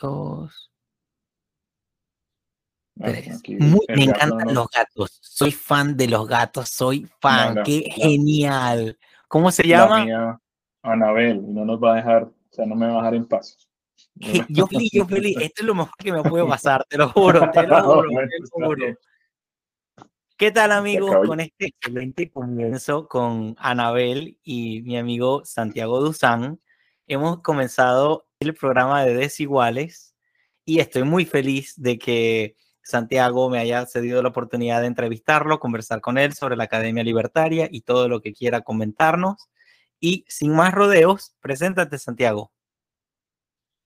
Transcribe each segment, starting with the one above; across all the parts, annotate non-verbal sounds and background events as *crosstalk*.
dos, ah, tres. me encantan los gatos. Soy fan de los gatos. Soy fan. Qué genial. ¿Cómo se llama? Anabel. No nos va a dejar, o sea, no me va a dejar en paz. *laughs* Yo *laughs* feliz, yo feliz. Esto es lo mejor que me puede *laughs* pasar, te lo juro, te lo juro, te lo juro. ¿Qué tal amigos? Con este excelente comienzo con Anabel y mi amigo Santiago Duzán, hemos comenzado el programa de Desiguales y estoy muy feliz de que Santiago me haya cedido la oportunidad de entrevistarlo, conversar con él sobre la Academia Libertaria y todo lo que quiera comentarnos. Y sin más rodeos, preséntate Santiago.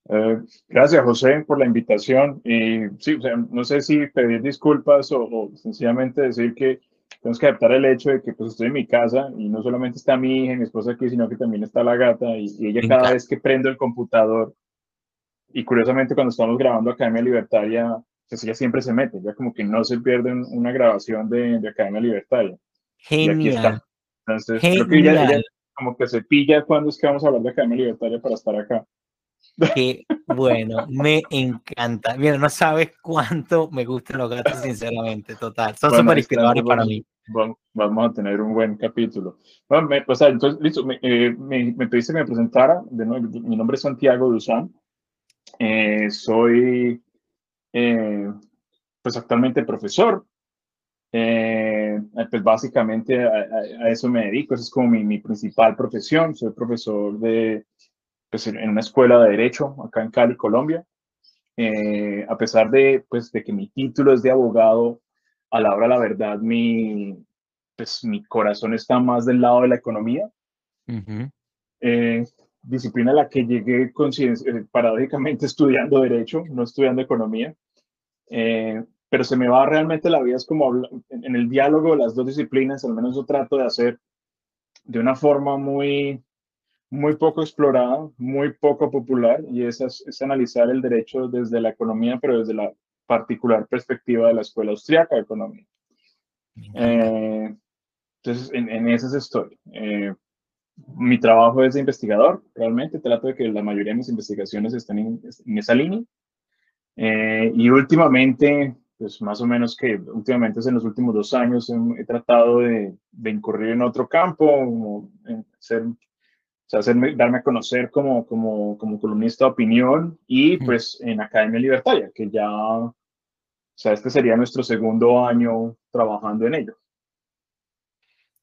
Eh, gracias, José, por la invitación. Y sí, o no sé si pedir disculpas o, sencillamente decir que tenemos que adaptar el hecho de que pues estoy en mi casa y no solamente está mi hija, mi esposa aquí, sino que también está la gata y, ella cada vez que prendo el computador y curiosamente cuando estamos grabando Academia Libertaria, pues ella siempre se mete, ya como que no se pierde una grabación de, de Academia Libertaria. Genial. Y aquí está. Entonces, creo que ella, como que se pilla cuando es que vamos a hablar de Academia Libertaria para estar acá. Qué bueno, me encanta. Mira, no sabes cuánto me gustan los gatos, sinceramente, total. Son súper inspiradores para mí. Vamos, a tener un buen capítulo. Bueno, me, pues, entonces, listo, me, eh, me, me, pediste que me presentara. De nuevo, mi nombre es Santiago Duzán. Eh, soy, eh, pues, actualmente profesor. pues, básicamente a, a, eso me dedico. Esa es como mi, mi principal profesión. Soy profesor de pues, en una escuela de Derecho acá en Cali, Colombia. Eh, a pesar de, pues, de que mi título es de abogado, a la hora la verdad, mi, pues, mi corazón está más del lado de la economía. Eh, disciplina a la que llegué eh, paradójicamente *laughs* estudiando Derecho, no estudiando Economía. pero se me va realmente la vida, es como en, en el diálogo de las dos disciplinas, al menos yo trato de hacer de una forma muy, muy poco explorada, muy poco popular, y es, es analizar el derecho desde la economía, pero desde la particular perspectiva de la Escuela Austriaca de Economía. Eh, entonces, en, en esas estoy. Eh, mi trabajo es de investigador, realmente trato de que la mayoría de mis investigaciones estén en, en esa línea. Eh, y últimamente, pues más o menos que últimamente en los últimos dos años he, tratado de, de, incurrir en otro campo, en ser sea, hacerme, darme a conocer como, como, como columnista de opinión y pues en Academia Libertaria, que ya, o sea, este sería nuestro segundo año trabajando en ello.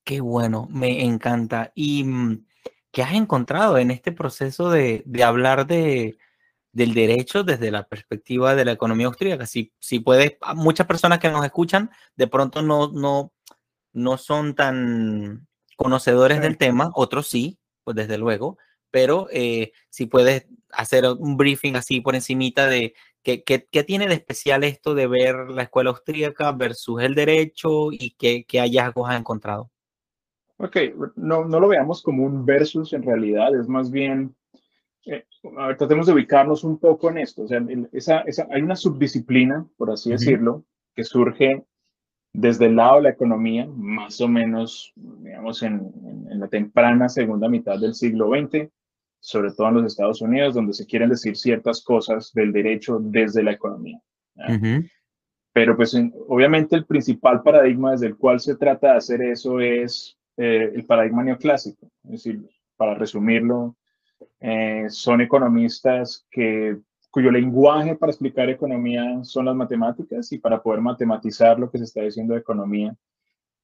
Qué bueno, me encanta. ¿Y mm, qué has encontrado en este proceso de, de hablar de, del derecho desde la perspectiva de la economía austríaca? Si, si puedes, muchas personas que nos escuchan de pronto no, no, no son tan conocedores del tema, otros sí, pues desde luego, pero eh, si puedes hacer un briefing así por encimita de qué, qué, qué, tiene de especial esto de ver la escuela austríaca versus el derecho y qué, qué hallazgos has encontrado. Ok, no, no lo veamos como un versus en realidad, es más bien, eh, a ver, tratemos de ubicarnos un poco en esto. O sea, esa, esa, hay una subdisciplina, por así decirlo, que surge desde el lado de la economía, más o menos, digamos, en, en, la temprana segunda mitad del siglo XX, sobre todo en los Estados Unidos, donde se quieren decir ciertas cosas del derecho desde la economía. Pero pues obviamente el principal paradigma desde el cual se trata de hacer eso es eh, el paradigma neoclásico. Es decir, para resumirlo, eh, son economistas que cuyo lenguaje para explicar economía son las matemáticas y para poder matematizar lo que se está diciendo de economía,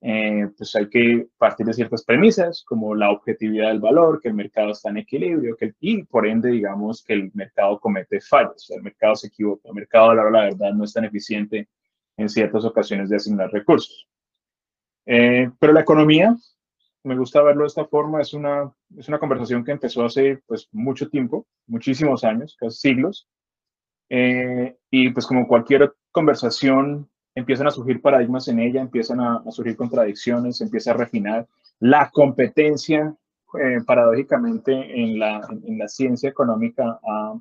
eh, pues hay que partir de ciertas premisas como la objetividad del valor, que el mercado está en equilibrio, que y por ende digamos que el mercado comete fallos, el mercado se equivoca, el mercado a la, la verdad no es tan eficiente en ciertas ocasiones de asignar recursos. Eh, pero la economía, me gusta verlo de esta forma, es una, es una conversación que empezó hace pues mucho tiempo, muchísimos años, casi siglos, eh, y pues como cualquier conversación, empiezan a surgir paradigmas en ella, empiezan a, surgir contradicciones, empieza a refinar. La competencia, eh, paradójicamente, en la, en, la ciencia económica ha,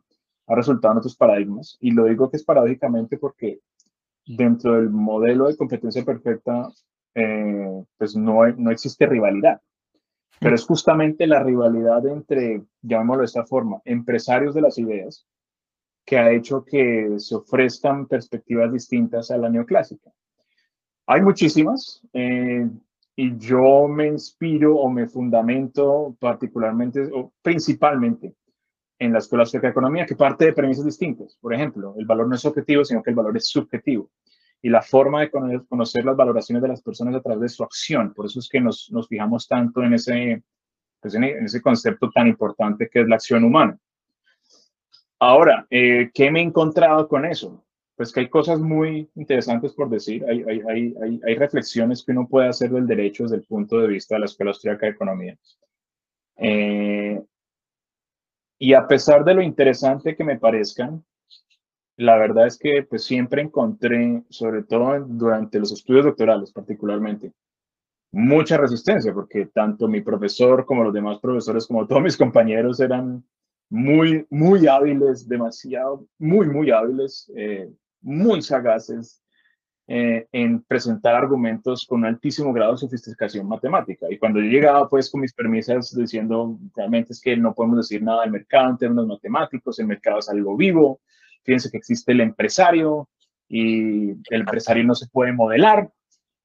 ha, resultado en otros paradigmas. Y lo digo que es paradójicamente porque dentro del modelo de competencia perfecta, eh, pues no, no existe rivalidad. Pero es justamente la rivalidad entre, llamémoslo de esta forma, empresarios de las ideas, que ha hecho que se ofrezcan perspectivas distintas a la neoclásica. Hay muchísimas eh, y yo me inspiro o me fundamento particularmente o principalmente en la Escuela Austríaca de Economía, que parte de premisas distintas. Por ejemplo, el valor no es objetivo, sino que el valor es subjetivo. Y la forma de conocer las valoraciones de las personas a través de su acción. Por eso es que nos, nos fijamos tanto en ese, pues en ese concepto tan importante que es la acción humana. Ahora, eh, ¿qué me he encontrado con eso? Pues que hay cosas muy interesantes por decir, hay, hay, hay, hay, reflexiones que uno puede hacer del derecho desde el punto de vista de la Escuela Austríaca de Economía. Eh, y a pesar de lo interesante que me parezcan, la verdad es que pues siempre encontré, sobre todo durante los estudios doctorales particularmente, mucha resistencia, porque tanto mi profesor como los demás profesores, como todos mis *laughs* compañeros eran muy, muy hábiles, demasiado, muy, muy hábiles, eh, muy sagaces eh, en presentar argumentos con un altísimo grado de sofisticación matemática. Y cuando yo llegaba pues con mis permisas diciendo realmente es que no podemos decir nada del mercado en términos matemáticos, el mercado es algo vivo, fíjense que existe el empresario y el empresario no se puede modelar.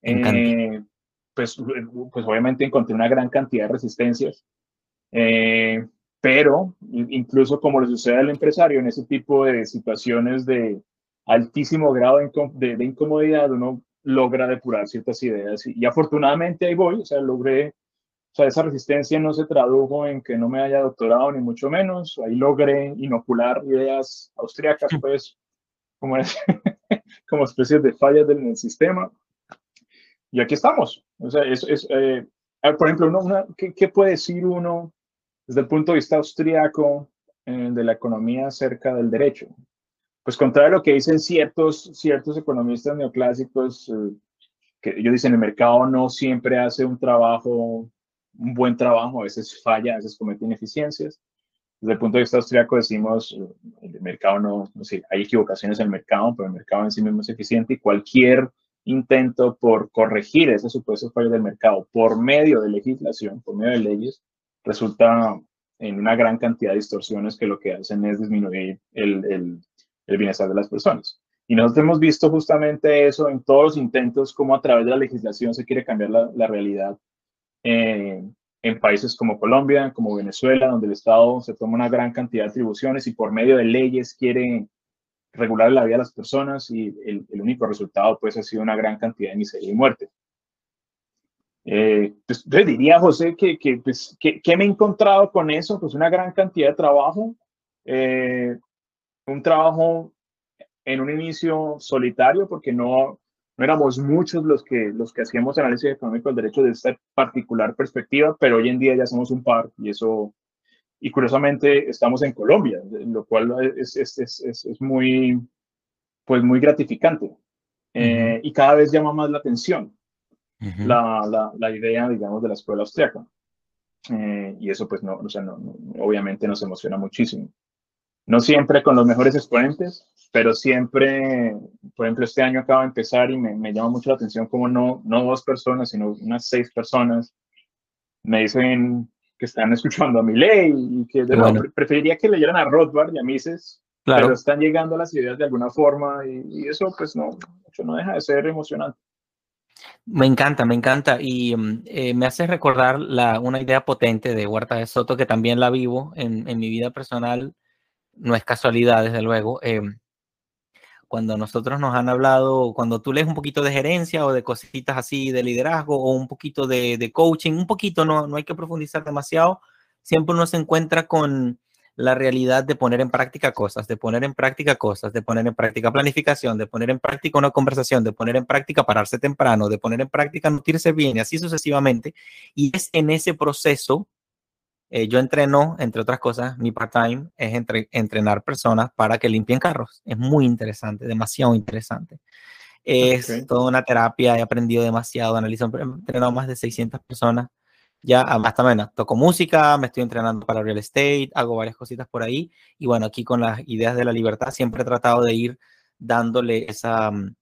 Eh, pues, pues obviamente encontré una gran cantidad de resistencias. Eh, pero incluso como le sucede al empresario en ese tipo de situaciones de altísimo grado de, de, incomodidad, uno logra depurar ciertas ideas y, afortunadamente ahí voy, o sea, logré, o sea, esa resistencia no se tradujo en que no me haya doctorado ni mucho menos, ahí logré inocular ideas austriacas, pues, como, es, *laughs* como especies de fallas del, sistema. Y aquí estamos. O sea, es, es eh, por ejemplo, una, ¿qué, ¿qué, puede decir uno desde el punto de vista austriaco eh, de la economía acerca del derecho. Pues contrario a lo que dicen ciertos, ciertos economistas neoclásicos, eh, que ellos dicen el mercado no siempre hace un trabajo, un buen trabajo, a veces falla, a veces comete ineficiencias. Desde el punto de vista austriaco decimos, eh, el mercado no, no sé, hay equivocaciones en el mercado, pero el mercado en sí mismo es eficiente y cualquier intento por corregir esos supuestos fallos del mercado por medio de legislación, por medio de leyes, resulta en una gran cantidad de distorsiones que lo que hacen es disminuir el, el, bienestar de las personas. Y nosotros hemos visto justamente eso en todos los intentos, como a través de la legislación se quiere cambiar la, la realidad eh, en países como Colombia, como Venezuela, donde el Estado se toma una gran cantidad de atribuciones y por medio de leyes quiere regular la vida de las personas y el, el único resultado pues ha sido una gran cantidad de miseria y muerte. Eh, pues, yo diría, José, que, que, pues, que, me he encontrado con eso, pues una gran cantidad de trabajo, eh, un trabajo en un inicio solitario, porque no, no éramos muchos los que, los que hacíamos análisis económico del derecho de esta particular perspectiva, pero hoy en día ya somos un par y eso, y curiosamente estamos en Colombia, lo cual es, es, es, es muy, pues muy gratificante. Eh, y cada vez llama más la atención la, la, la, idea, digamos, de la escuela austriaca. Eh, y eso, pues, no, o sea, no, obviamente nos emociona muchísimo. No siempre con los mejores exponentes, pero siempre, por ejemplo, este año acaba de empezar y me, me llama mucho la atención como no, no dos personas, sino unas seis personas me dicen que están escuchando a mi ley y que preferiría que leyeran a Rothbard y a Mises, claro. pero están llegando a las ideas de alguna forma y, y eso pues no, no deja de ser emocionante. Me encanta, me encanta. Y mm, eh, me hace recordar la, una idea potente de Huerta de Soto, que también la vivo en, en mi vida personal. No es casualidad, desde luego. Em, cuando nosotros nos han hablado, cuando tú lees un poquito de gerencia o de cositas así de liderazgo o un poquito de, de coaching, un poquito, no, no hay que profundizar demasiado, siempre uno se encuentra con la realidad de poner en práctica cosas, de poner en práctica cosas, de poner en práctica planificación, de poner en práctica una conversación, de poner en práctica pararse temprano, de poner en práctica nutrirse bien y así sucesivamente. Y es en ese proceso, eh, yo entreno, entre otras cosas, mi part-time es entre, entrenar personas para que limpien carros. Es muy interesante, demasiado interesante. Es toda una terapia, he aprendido demasiado, analizo, he entrenado más de 600 personas ya hasta menos, toco música, me estoy entrenando para real estate, hago varias cositas por ahí. Y bueno, aquí con las ideas de la libertad siempre he tratado de ir dándole esa, mm,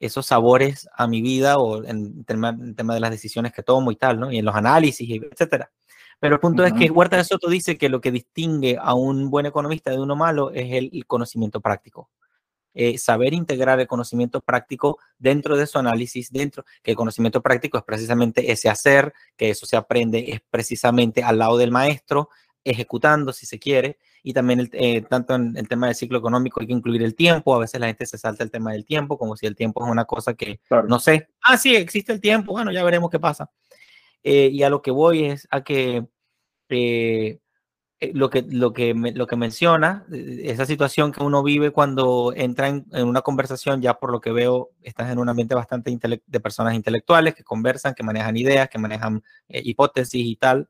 esos sabores a mi vida o en tema, en tema de las decisiones que tomo y tal, ¿no? Y en los análisis, etcétera. Pero el punto es que Huerta de Soto dice que lo que distingue a un buen economista de uno malo es el, conocimiento práctico. Eh, saber integrar el conocimiento práctico dentro de su análisis, dentro, que el conocimiento práctico es precisamente ese hacer, que eso se aprende es precisamente al lado del maestro, ejecutando si se quiere, y también el, eh, tanto en el tema del ciclo económico hay que incluir el tiempo, a veces la gente se salta el tema del tiempo, como si el tiempo es una cosa que no sé, ah, sí, existe el tiempo, bueno, ya veremos qué pasa. Eh, y a lo que voy es a que lo que, lo, que lo que menciona, esa situación que uno vive cuando entra en, una conversación, ya por lo que veo, estás en un ambiente bastante de personas intelectuales que conversan, que manejan ideas, que manejan hipótesis y tal.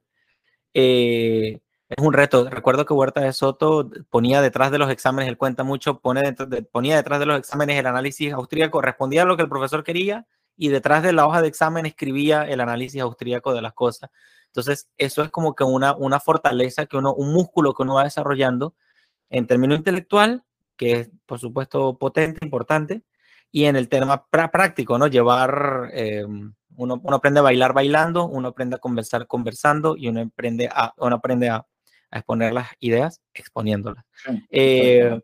es un reto. Recuerdo que Huerta de Soto ponía detrás de los exámenes, él cuenta mucho, pone ponía detrás de los exámenes el análisis austríaco, respondía a lo que el profesor quería y detrás de la hoja de examen escribía el análisis austríaco de las cosas. Entonces, eso es como que una, una fortaleza, que uno, un músculo que uno va desarrollando en términos intelectual, que es, por supuesto, potente, importante, y en el tema práctico, ¿no? Llevar, eh, uno, uno, aprende a bailar bailando, uno aprende a conversar conversando y uno aprende a, uno aprende a, a exponer las ideas exponiéndolas. Eh,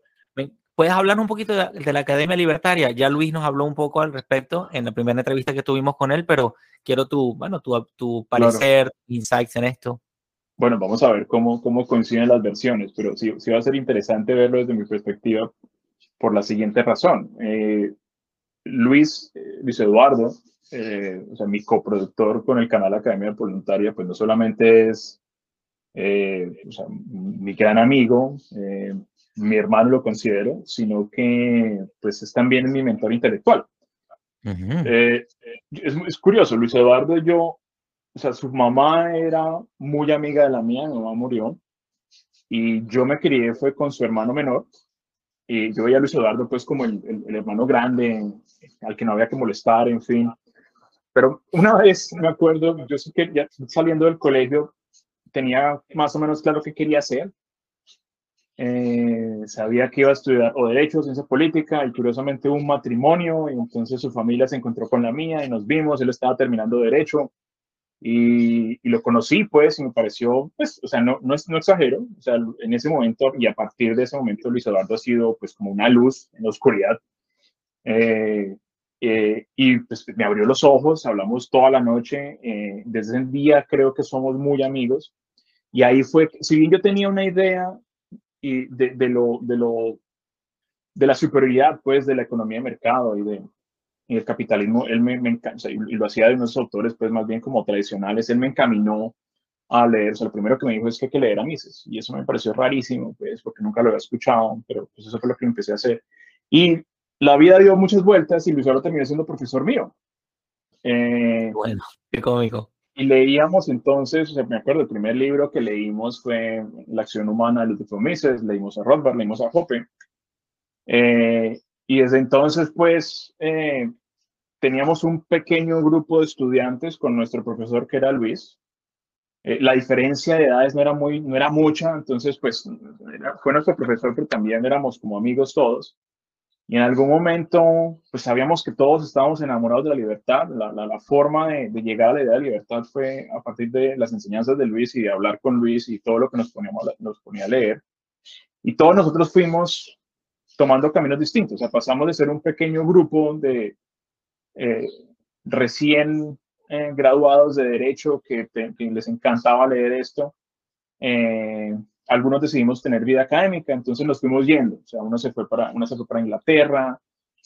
¿Puedes hablar un poquito de, la Academia Libertaria? Ya Luis nos habló un poco al respecto en la primera entrevista que tuvimos con él, pero quiero tu, bueno, tu, tu parecer, insights en esto. Bueno, vamos a ver cómo, cómo coinciden las versiones, pero sí, sí va a ser interesante verlo desde mi perspectiva por la siguiente razón. Eh, Luis, eh, Luis Eduardo, eh, o sea, mi coproductor con el canal Academia Voluntaria, pues no solamente es o sea, mi gran amigo, mi hermano lo considero, sino que pues es también mi mentor intelectual. Eh, es, curioso, Luis Eduardo yo, o sea, su mamá era muy amiga de la mía, mi mamá murió, y yo me crié fue con su hermano menor, y yo veía a Luis Eduardo pues como el, el, hermano grande, al que no había que molestar, en fin. Pero una vez me acuerdo, yo sé que ya saliendo del colegio tenía más o menos claro qué quería hacer, eh, sabía que iba a estudiar o Derecho Ciencia Política y curiosamente un matrimonio y entonces su familia se encontró con la mía y nos vimos, él estaba terminando Derecho y, lo conocí pues y me pareció, pues, o sea, no, no, no exagero, o sea, en ese momento y a partir de ese momento Luis Eduardo ha sido pues como una luz en la oscuridad. Eh, eh, y pues me abrió los ojos, hablamos toda la noche, desde ese día creo que somos muy amigos. Y ahí fue, si bien yo tenía una idea y de, lo, de, lo, de la superioridad pues de la economía de mercado y, de, y el capitalismo, él me, me y lo hacía de unos autores pues más bien como tradicionales, él me encaminó a leer, o sea, lo primero que me dijo es que hay que leer a Mises, y eso me pareció rarísimo, pues, porque nunca lo había escuchado, pero pues eso fue lo que empecé a hacer. Y la vida dio muchas vueltas y Luis ahora terminó siendo profesor mío. Eh, bueno, qué cómico. Y leíamos entonces, o sea, me acuerdo, el primer libro que leímos fue La acción humana de los Mises, leímos a Rothbard, leímos a Hoppe. Eh, y desde entonces, pues, eh, teníamos un pequeño grupo de estudiantes con nuestro profesor que era Luis. Eh, la diferencia de edades no era, muy, no era mucha, entonces, pues, fue nuestro profesor, pero también éramos como amigos todos. Y en algún momento, pues sabíamos que todos estábamos enamorados de la libertad. La, la, forma de, llegar a la idea de libertad fue a partir de las enseñanzas de Luis y de hablar con Luis y todo lo que nos, poníamos, nos ponía a leer. Y todos nosotros fuimos tomando caminos distintos. O sea, pasamos de ser un pequeño grupo de eh, recién eh, graduados de Derecho que, que, les encantaba leer esto. Eh, algunos decidimos tener vida académica, entonces nos fuimos yendo. O sea, uno se fue para, uno se fue para Inglaterra,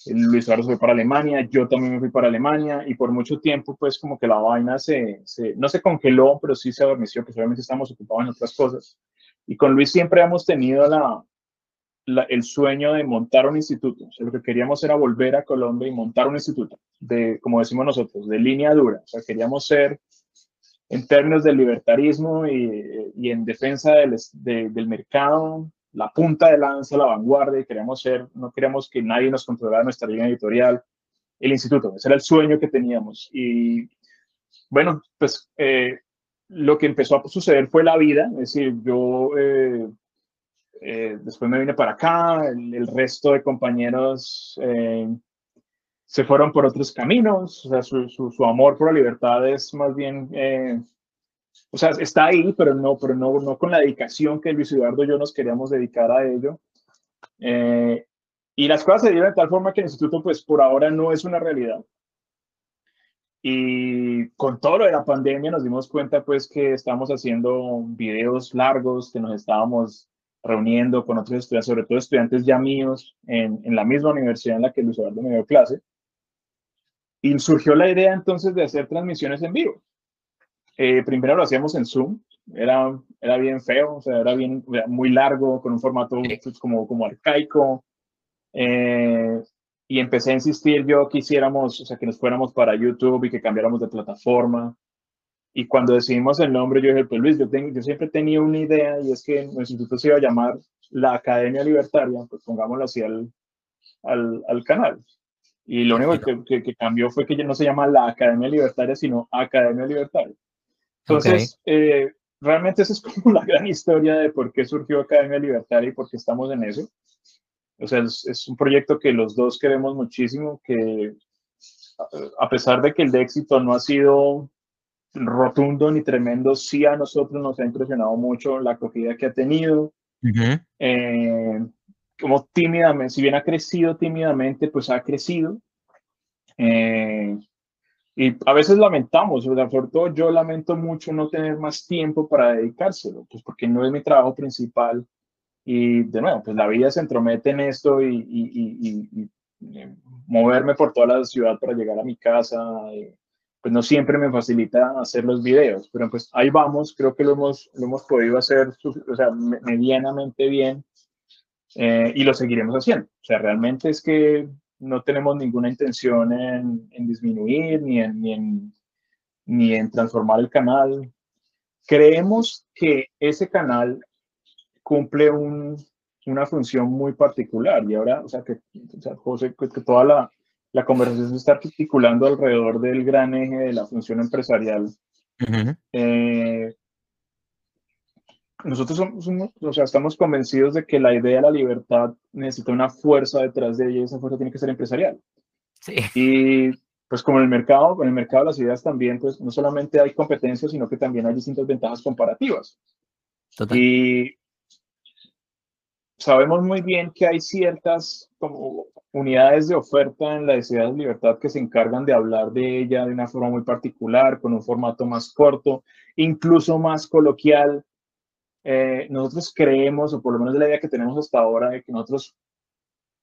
Luis Eduardo se fue para Alemania, yo también me fui para Alemania y por mucho tiempo pues como que la vaina se, se no se congeló, pero sí se adormeció, que obviamente estamos ocupados en otras cosas. Y con Luis siempre hemos tenido la, la, el sueño de montar un instituto. O sea, lo que queríamos era volver a Colombia y montar un instituto de, como decimos nosotros, de línea dura. O sea, queríamos ser en términos del libertarismo y, y en defensa del, del, mercado, la punta de lanza, la vanguardia, y queríamos ser, no queríamos que nadie nos controlara nuestra línea editorial, el instituto, ese era el sueño que teníamos. Y bueno, pues eh, lo que empezó a suceder fue la vida, es decir, yo eh, eh, después me vine para acá, el, el resto de compañeros se fueron por otros caminos, o sea, su, su, amor por la libertad es más bien, eh, o sea, está ahí, pero no, pero no, no con la dedicación que Luis Eduardo y yo nos queríamos dedicar a ello. Eh, y las cosas se dieron de tal forma que el instituto, pues por ahora no es una realidad. Y con todo lo de la pandemia nos dimos cuenta pues que estábamos haciendo videos largos, que nos estábamos reuniendo con otros estudiantes, sobre todo estudiantes ya míos en, en la misma universidad en la que Luis Eduardo me dio clase. Y surgió la idea entonces de hacer transmisiones en vivo. Eh, primero lo hacíamos en Zoom, era, era bien feo, o sea, era bien, muy largo, con un formato pues, como, como arcaico. Eh, y empecé a insistir yo que hiciéramos, o sea, que nos fuéramos para YouTube y que cambiáramos de plataforma. Y cuando decidimos el nombre, yo dije, pues Luis, yo, tengo, yo siempre tenía una idea y es que nuestro instituto se iba a llamar la Academia Libertaria, pues pongámoslo así al, al, al canal. Y lo único que, que, cambió fue que ya no se llama la Academia Libertaria, sino Academia Libertaria. Entonces, eh, realmente esa es *laughs* como la gran historia de por qué surgió Academia Libertaria y por qué estamos en eso. O sea, es, un proyecto que los dos queremos muchísimo, que a pesar de que el de éxito no ha sido rotundo ni tremendo, sí a nosotros nos ha impresionado mucho la acogida que ha tenido. Eh, como tímidamente, si bien ha crecido tímidamente, pues ha crecido. Eh, y a veces lamentamos, sobre todo yo lamento mucho no tener más tiempo para dedicárselo, pues porque no es mi trabajo principal. Y de nuevo, pues la vida se entromete en esto y, y, y, eh, moverme por toda la ciudad para llegar a mi casa, eh, pues no siempre me facilita hacer los videos, pero pues ahí vamos, creo que lo hemos, lo hemos podido hacer o sea, medianamente bien eh, y lo seguiremos haciendo. O sea, realmente es que no tenemos ninguna intención en, en disminuir ni en, ni en, ni, en, transformar el canal. Creemos que ese canal cumple un, una función muy particular y ahora, o sea, que, o sea, José, que, toda la, la, conversación se está articulando alrededor del gran eje de la función empresarial. eh, nosotros somos, o sea, estamos convencidos de que la idea de la libertad necesita una fuerza detrás de ella y esa fuerza tiene que ser empresarial. Sí. Y pues como en el mercado, en el mercado de las ideas también, pues no solamente hay competencia, sino que también hay distintas ventajas comparativas. Total. Y sabemos muy bien que hay ciertas como unidades de oferta en la ideas de libertad que se encargan de hablar de ella de una forma muy particular, con un formato más corto, incluso más coloquial, eh, nosotros creemos, o por lo menos de la idea que tenemos hasta ahora, de que nosotros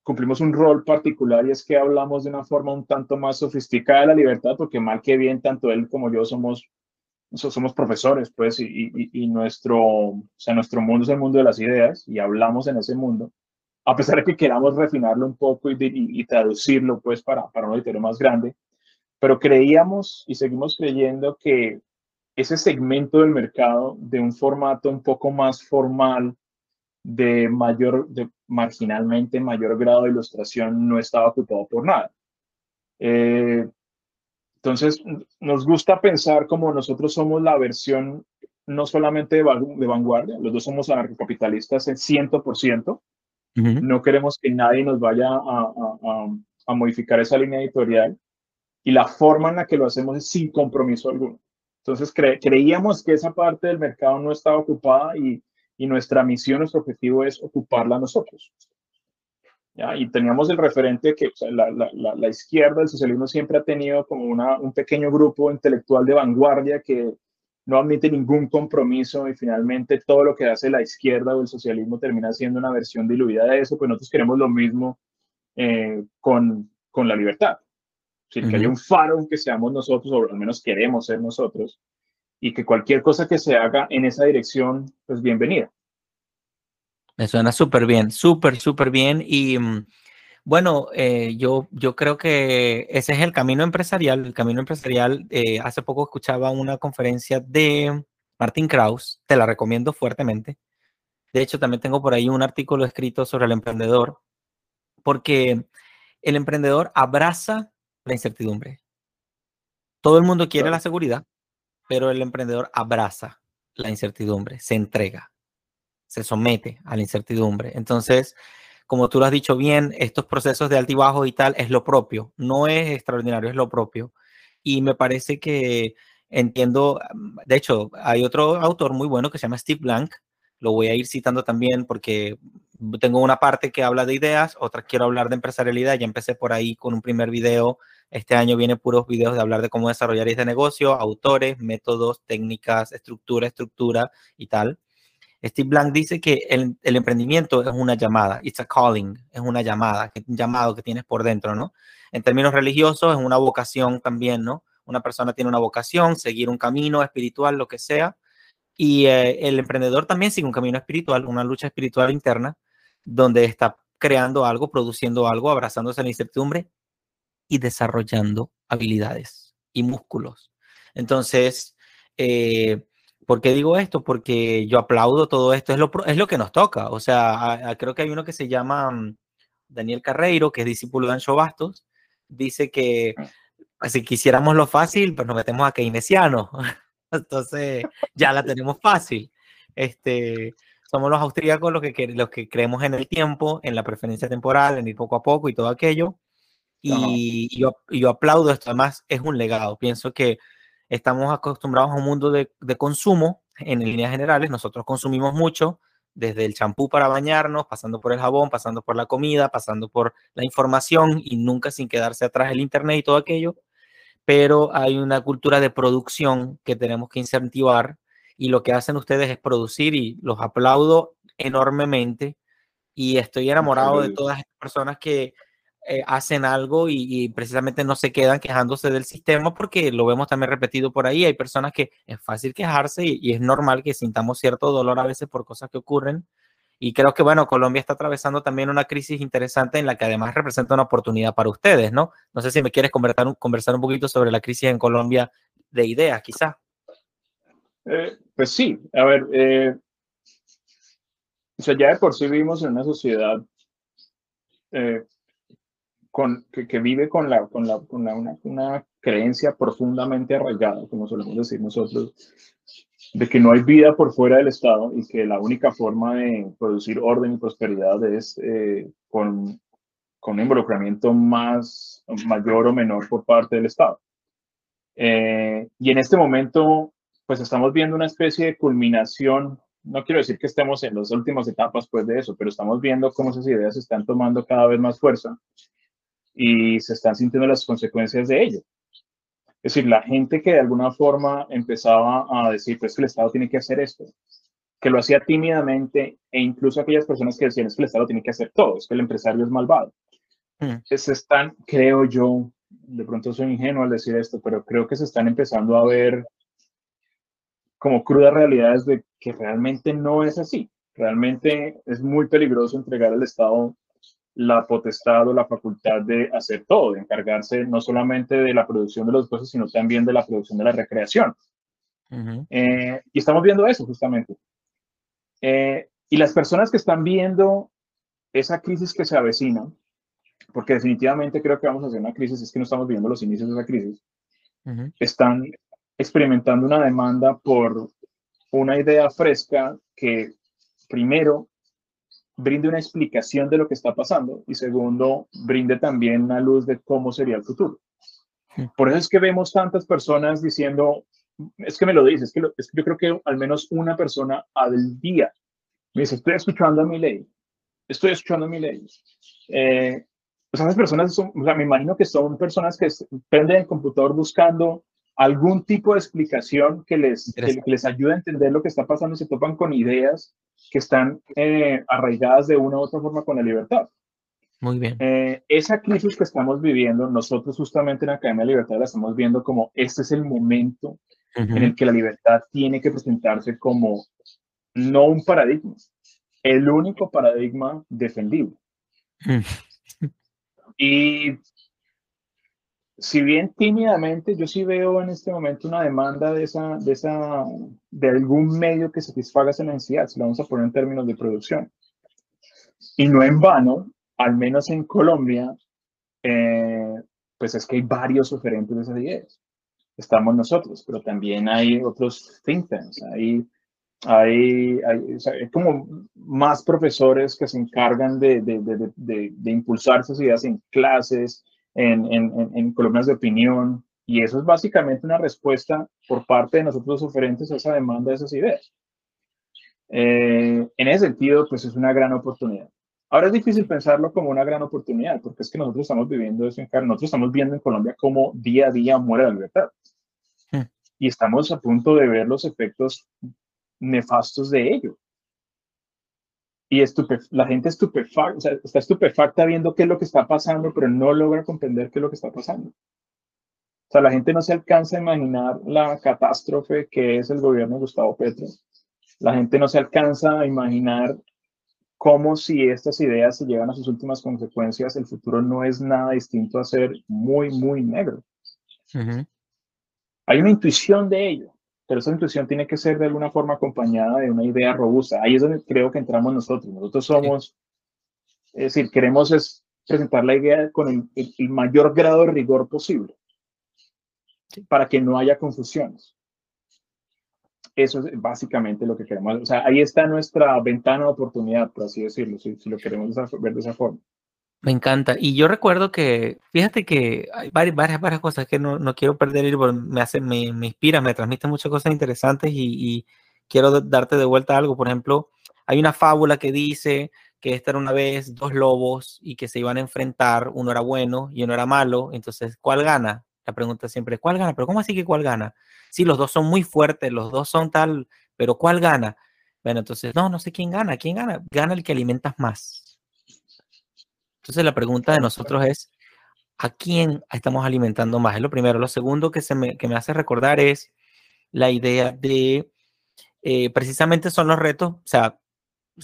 cumplimos un rol particular y es que hablamos de una forma un tanto más sofisticada de la libertad, porque mal que bien, tanto él como yo somos, somos profesores, pues, y, nuestro, o sea, nuestro mundo es el mundo de las ideas y hablamos en ese mundo, a pesar de que queramos refinarlo un poco y, y traducirlo, pues, para, para un auditorio más grande, pero creíamos y seguimos creyendo que ese segmento del mercado de un formato un poco más formal, de mayor, de marginalmente mayor grado de ilustración, no estaba ocupado por nada. Eh, entonces, nos gusta pensar como nosotros somos la versión no solamente de, vanguardia, los dos somos anarcocapitalistas en 100%. No queremos que nadie nos vaya a, a, modificar esa línea editorial. Y la forma en la que lo hacemos es sin compromiso alguno. Entonces creíamos que esa parte del mercado no estaba ocupada y, y nuestra misión, nuestro objetivo es ocuparla nosotros. ¿Ya? Y teníamos el referente que la, la, la, izquierda, el socialismo siempre ha tenido como una, un pequeño grupo intelectual de vanguardia que no admite ningún compromiso y finalmente todo lo que hace la izquierda o el socialismo termina siendo una versión diluida de eso, pues nosotros queremos lo mismo eh, con, con la libertad decir, que haya un faro que seamos nosotros, o al menos queremos ser nosotros, y que cualquier cosa que se haga en esa dirección, pues bienvenida. Me suena súper bien, súper, súper bien. Y mm, bueno, eh, yo, yo creo que ese es el camino empresarial. El camino empresarial, eh, hace poco escuchaba una conferencia de Martin Kraus, te la recomiendo fuertemente. De hecho, también tengo por ahí un artículo escrito sobre el emprendedor, porque el emprendedor abraza la incertidumbre. Todo el mundo quiere la seguridad, pero el emprendedor abraza la incertidumbre, se entrega, se somete a la incertidumbre. Entonces, como tú lo has dicho bien, estos procesos de altibajo y tal es lo propio, no es extraordinario, es lo propio. Y me parece que entiendo, de hecho, hay otro autor muy bueno que se llama Steve Blank, lo voy a ir citando también porque tengo una parte que habla de ideas, otra quiero hablar de empresarialidad, ya empecé por ahí con un primer video, este año viene puros videos de hablar de cómo desarrollar este negocio, autores, métodos, técnicas, estructura, estructura y tal. Steve Blank dice que el, el, emprendimiento es una llamada, it's a calling, es una llamada, un llamado que tienes por dentro, ¿no? En términos religiosos es una vocación también, ¿no? Una persona tiene una vocación, seguir un camino espiritual, lo que sea, y eh, el emprendedor también sigue un camino espiritual, una lucha espiritual interna, donde está creando algo, produciendo algo, abrazándose a la incertidumbre y desarrollando habilidades y músculos. Entonces, eh, ¿Por qué digo esto? Porque yo aplaudo todo esto, es lo, es lo que nos toca. O sea, creo que hay uno que se llama mm, Daniel Carreiro, que es discípulo de Ancho Bastos, dice que si quisiéramos lo fácil, pues nos metemos a keynesiano. *laughs* Entonces, ya la tenemos fácil. Este, somos los austríacos los que, los que creemos en el tiempo, en la preferencia temporal, en ir poco a poco y todo aquello. Y yo, yo aplaudo esto. Además, es un legado. Pienso que estamos acostumbrados a un mundo de, consumo en líneas generales. Nosotros consumimos mucho, desde el champú para bañarnos, pasando por el jabón, pasando por la comida, pasando por la información y nunca sin quedarse atrás el Internet y todo aquello. Pero hay una cultura de producción que tenemos que incentivar y lo que hacen ustedes es producir y los aplaudo enormemente y estoy enamorado de todas estas personas que eh, hacen algo y, precisamente no se quedan quejándose del sistema porque lo vemos también repetido por ahí. Hay personas que es fácil quejarse y, es normal que sintamos cierto dolor a veces por cosas que ocurren. Y creo que, bueno, Colombia está atravesando también una crisis interesante en la que además representa una oportunidad para ustedes, ¿no? No sé si me quieres conversar, conversar un poquito sobre la crisis en Colombia de ideas, quizá. Eh, pues sí, a ver, eh, o sea, ya de por sí vivimos en una sociedad que, vive con, la, con, la, con una, una, creencia profundamente arraigada, como solemos decir nosotros, de que no hay vida por fuera del Estado y que la única forma de producir orden y prosperidad es eh, con, con un involucramiento más mayor o menor por parte del Estado. Eh, y en este momento, pues estamos viendo una especie de culminación no quiero decir que estemos en las últimas etapas pues de eso, pero estamos viendo cómo esas ideas están tomando cada vez más fuerza y se están sintiendo las consecuencias de ello. Es decir, la gente que de alguna forma empezaba a decir, pues que el Estado tiene que hacer esto, que lo hacía tímidamente, e incluso aquellas personas que decían, es que el Estado tiene que hacer todo, es que el empresario es malvado. Hmm. Se están, creo yo, de pronto soy ingenuo al decir esto, pero creo que se están empezando a ver como crudas realidades de que realmente no es así. Realmente es muy peligroso entregar al Estado la potestad o la facultad de hacer todo, de encargarse no solamente de la producción de los cosas, sino también de la producción de la recreación. Eh, y estamos viendo eso justamente. Eh, y las personas que están viendo esa crisis que se avecina, porque definitivamente creo que vamos a hacer una crisis, es que no estamos viendo los inicios de esa crisis, están experimentando una demanda por una idea fresca que primero brinde una explicación de lo que está pasando y segundo, brinde también una luz de cómo sería el futuro. Por eso es que vemos tantas personas diciendo, es que me lo dices, es que, es que yo creo que al menos una persona al día me dice, estoy escuchando a mi ley, estoy escuchando a mi ley. Eh, pues esas personas son, o sea, me imagino que son personas que prenden el computador buscando algún tipo de explicación que les, que, les ayude a entender lo que está pasando y se topan con ideas que están eh, arraigadas de una u otra forma con la libertad. Muy bien. Eh, esa crisis que estamos viviendo, nosotros justamente en la Academia de Libertad la estamos viendo como este es el momento en el que la libertad tiene que presentarse como no un paradigma, el único paradigma defendible. Mm. y si bien tímidamente, yo sí veo en este momento una demanda de, esa, de, esa, de algún medio que satisfaga esa necesidad, si lo vamos a poner en términos de producción. Y no en vano, al menos en Colombia, eh, pues es que hay varios oferentes de esas ideas. Estamos nosotros, pero también hay otros think tanks, hay hay, hay, como más profesores que se encargan de, de, de impulsar esas ideas en clases, en, en, en, columnas de opinión, y eso es básicamente una respuesta por parte de nosotros los oferentes a esa demanda de esas ideas. Eh, en ese sentido, pues es una gran oportunidad. Ahora es difícil pensarlo como una gran oportunidad, porque es que nosotros estamos viviendo eso en nosotros estamos viendo en Colombia cómo día a día muere la libertad. Hmm. Y estamos a punto de ver los efectos nefastos de ello. Y la gente estupefacta, o sea, está estupefacta viendo qué es lo que está pasando, pero no logra comprender qué es lo que está pasando. O sea, la gente no se alcanza a imaginar la catástrofe que es el gobierno de Gustavo Petro. La gente no se alcanza a imaginar cómo si estas ideas se llevan a sus últimas consecuencias, el futuro no es nada distinto a ser muy, muy negro. Hay una intuición de ello, pero esa intuición tiene que ser de alguna forma acompañada de una idea robusta. Ahí es donde creo que entramos nosotros. Nosotros somos, es decir, queremos es presentar la idea con el, mayor grado de rigor posible para que no haya confusiones. Eso es básicamente lo que queremos. O sea, ahí está nuestra ventana de oportunidad, por así decirlo, si, si lo queremos ver de esa forma. Me encanta. Y yo recuerdo que, fíjate que hay varias, varias, cosas que no, no quiero perder me, hace, me, me, inspira, me transmite muchas cosas interesantes y, y quiero darte de vuelta algo. Por ejemplo, hay una fábula que dice que esta era una vez dos lobos y que se iban a enfrentar, uno era bueno y uno era malo, entonces, ¿cuál gana? La pregunta siempre, ¿cuál gana? Pero ¿cómo así que cuál gana? Sí, los dos son muy fuertes, los dos son tal, pero ¿cuál gana? Bueno, entonces, no, no sé quién gana. ¿Quién gana? Gana el que alimentas más. Entonces la pregunta de nosotros es, ¿a quién estamos alimentando más? Es lo primero. Lo segundo que, se me, que me hace recordar es la idea de, eh, precisamente son los retos, o sea,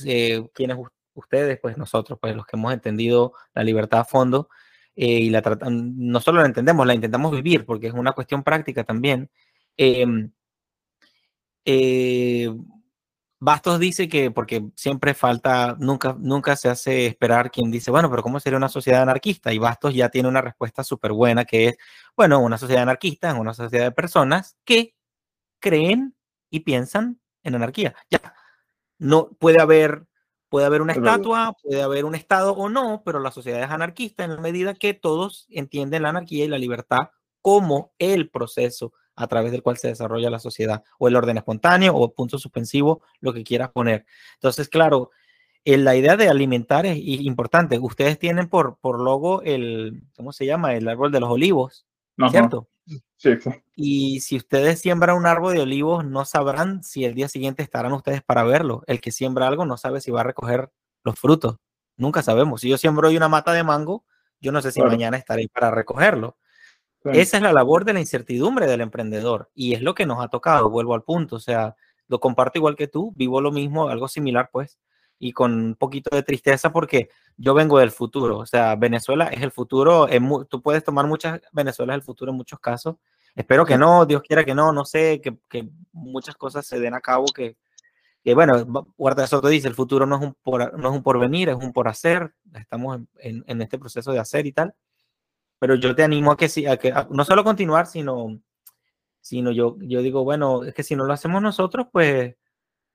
eh, quienes ustedes, pues nosotros, pues los que hemos entendido la libertad a fondo eh, y la no solo la entendemos, la intentamos vivir porque es una cuestión práctica también. Em, Bastos dice que, porque siempre falta, nunca, nunca se hace esperar quien dice, bueno, pero ¿cómo sería una sociedad anarquista? Y Bastos ya tiene una respuesta súper buena que es, bueno, una sociedad anarquista es una sociedad de personas que creen y piensan en anarquía. Ya, no puede haber, puede haber una estatua, puede haber un estado o no, pero la sociedad es anarquista en la medida que todos entienden la anarquía y la libertad como el proceso a través del cual se desarrolla la sociedad, o el orden espontáneo o punto suspensivo, lo que quieras poner. Entonces, claro, eh, la idea de alimentar es importante. Ustedes tienen por, por logo el, ¿cómo se llama? El árbol de los olivos, ¿cierto? Sí, Y si ustedes siembran un árbol de olivos, no sabrán si el día siguiente estarán ustedes para verlo. El que siembra algo no sabe si va a recoger los frutos. Nunca sabemos. Si yo siembro hoy una mata de mango, yo no sé si mañana estaré para recogerlo. Esa es la labor de la incertidumbre del emprendedor y es lo que nos ha tocado, vuelvo al punto, o sea, lo comparto igual que tú, vivo lo mismo, algo similar pues, y con un poquito de tristeza porque yo vengo del futuro, o sea, Venezuela es el futuro, tú puedes tomar muchas, Venezuela es el futuro en muchos casos, espero que no, Dios quiera que no, no sé, que, que muchas cosas se den a cabo que, que bueno, Guarda Soto dice, el futuro no es un, por, no es un porvenir, es un por hacer, estamos en, en este proceso de hacer y tal, pero yo te animo a que sí, a que no solo continuar, sino, sino yo, yo digo, bueno, es que si no lo hacemos nosotros, pues,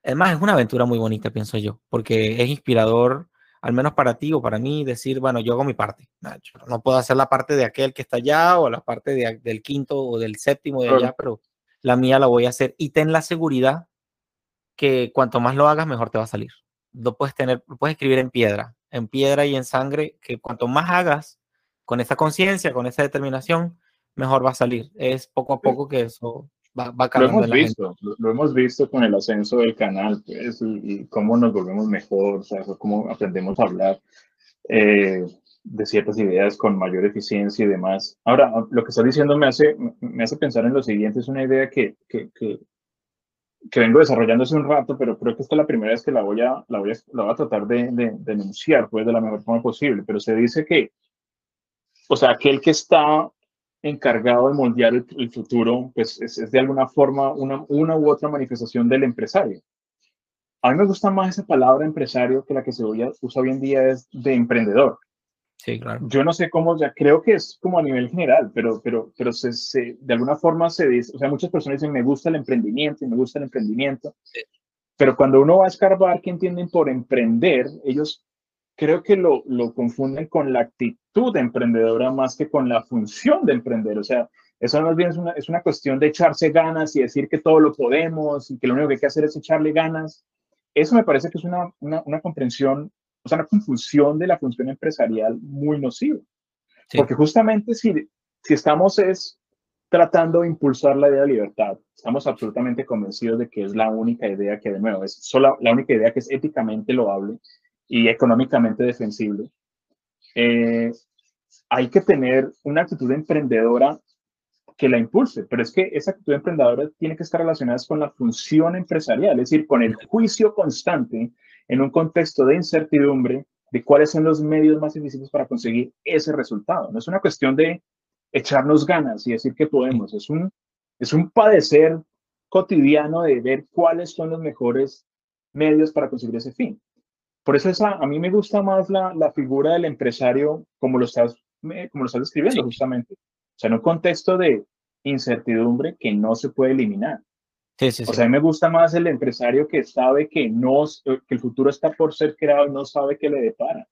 además es una aventura muy bonita, pienso yo, porque es inspirador, al menos para ti o para mí, decir, bueno, yo hago mi parte. No puedo hacer la parte de aquel que está allá o la parte del quinto o del séptimo de allá, pero la mía la voy a hacer y ten la seguridad que cuanto más lo hagas, mejor te va a salir. Lo puedes tener, lo puedes escribir en piedra, en piedra y en sangre, que cuanto más hagas, con esa conciencia, con esa determinación, mejor va a salir. Es poco a poco que eso va, va cambiando. Lo hemos, visto, Lo, hemos visto con el ascenso del canal, pues, y, cómo nos volvemos mejor, o sea, cómo aprendemos a hablar eh, de ciertas ideas con mayor eficiencia y demás. Ahora, lo que estás diciendo me hace, me hace pensar en lo siguiente, es una idea que, que, que, que vengo desarrollando hace un rato, pero creo que esta es la primera vez que la voy a, la voy a, la voy a tratar de, de, de denunciar pues, de la mejor forma posible, pero se dice que o sea, aquel que está encargado de moldear el, futuro, pues es, de alguna forma una, una u otra manifestación del empresario. A mí me gusta más esa palabra empresario que la que se usa hoy en día es de emprendedor. Sí, claro. Yo no sé cómo, ya creo que es como a nivel general, pero, pero, pero se, de alguna forma se dice, o sea, muchas personas dicen, me gusta el emprendimiento y me gusta el emprendimiento. Pero cuando uno va a escarbar qué entienden por emprender, ellos creo que lo, lo confunden con la actitud emprendedora más que con la función de emprender. O sea, eso más bien es una, es una cuestión de echarse ganas y decir que todo lo podemos y que lo único que hay que hacer es echarle ganas. Eso me parece que es una, una, una comprensión, o sea, una confusión de la función empresarial muy nociva. Porque justamente si, si estamos es tratando de impulsar la idea de libertad, estamos absolutamente convencidos de que es la única idea que, de nuevo, es solo la única idea que es éticamente loable y económicamente defensible. Eh, hay que tener una actitud emprendedora que la impulse, pero es que esa actitud emprendedora tiene que estar relacionada con la función empresarial, es decir, con el juicio constante en un contexto de incertidumbre de cuáles son los medios más eficientes para conseguir ese resultado. No es una cuestión de echarnos ganas y decir que podemos, es un, es un padecer cotidiano de ver cuáles son los mejores medios para conseguir ese fin. Por eso esa, a mí me gusta más la, la figura del empresario como lo estás, como lo estás describiendo justamente. O sea, en un contexto de incertidumbre que no se puede eliminar. Sí, sí, o sea, a mí me gusta más el empresario que sabe que, no, que el futuro está por ser creado y no sabe qué le depara.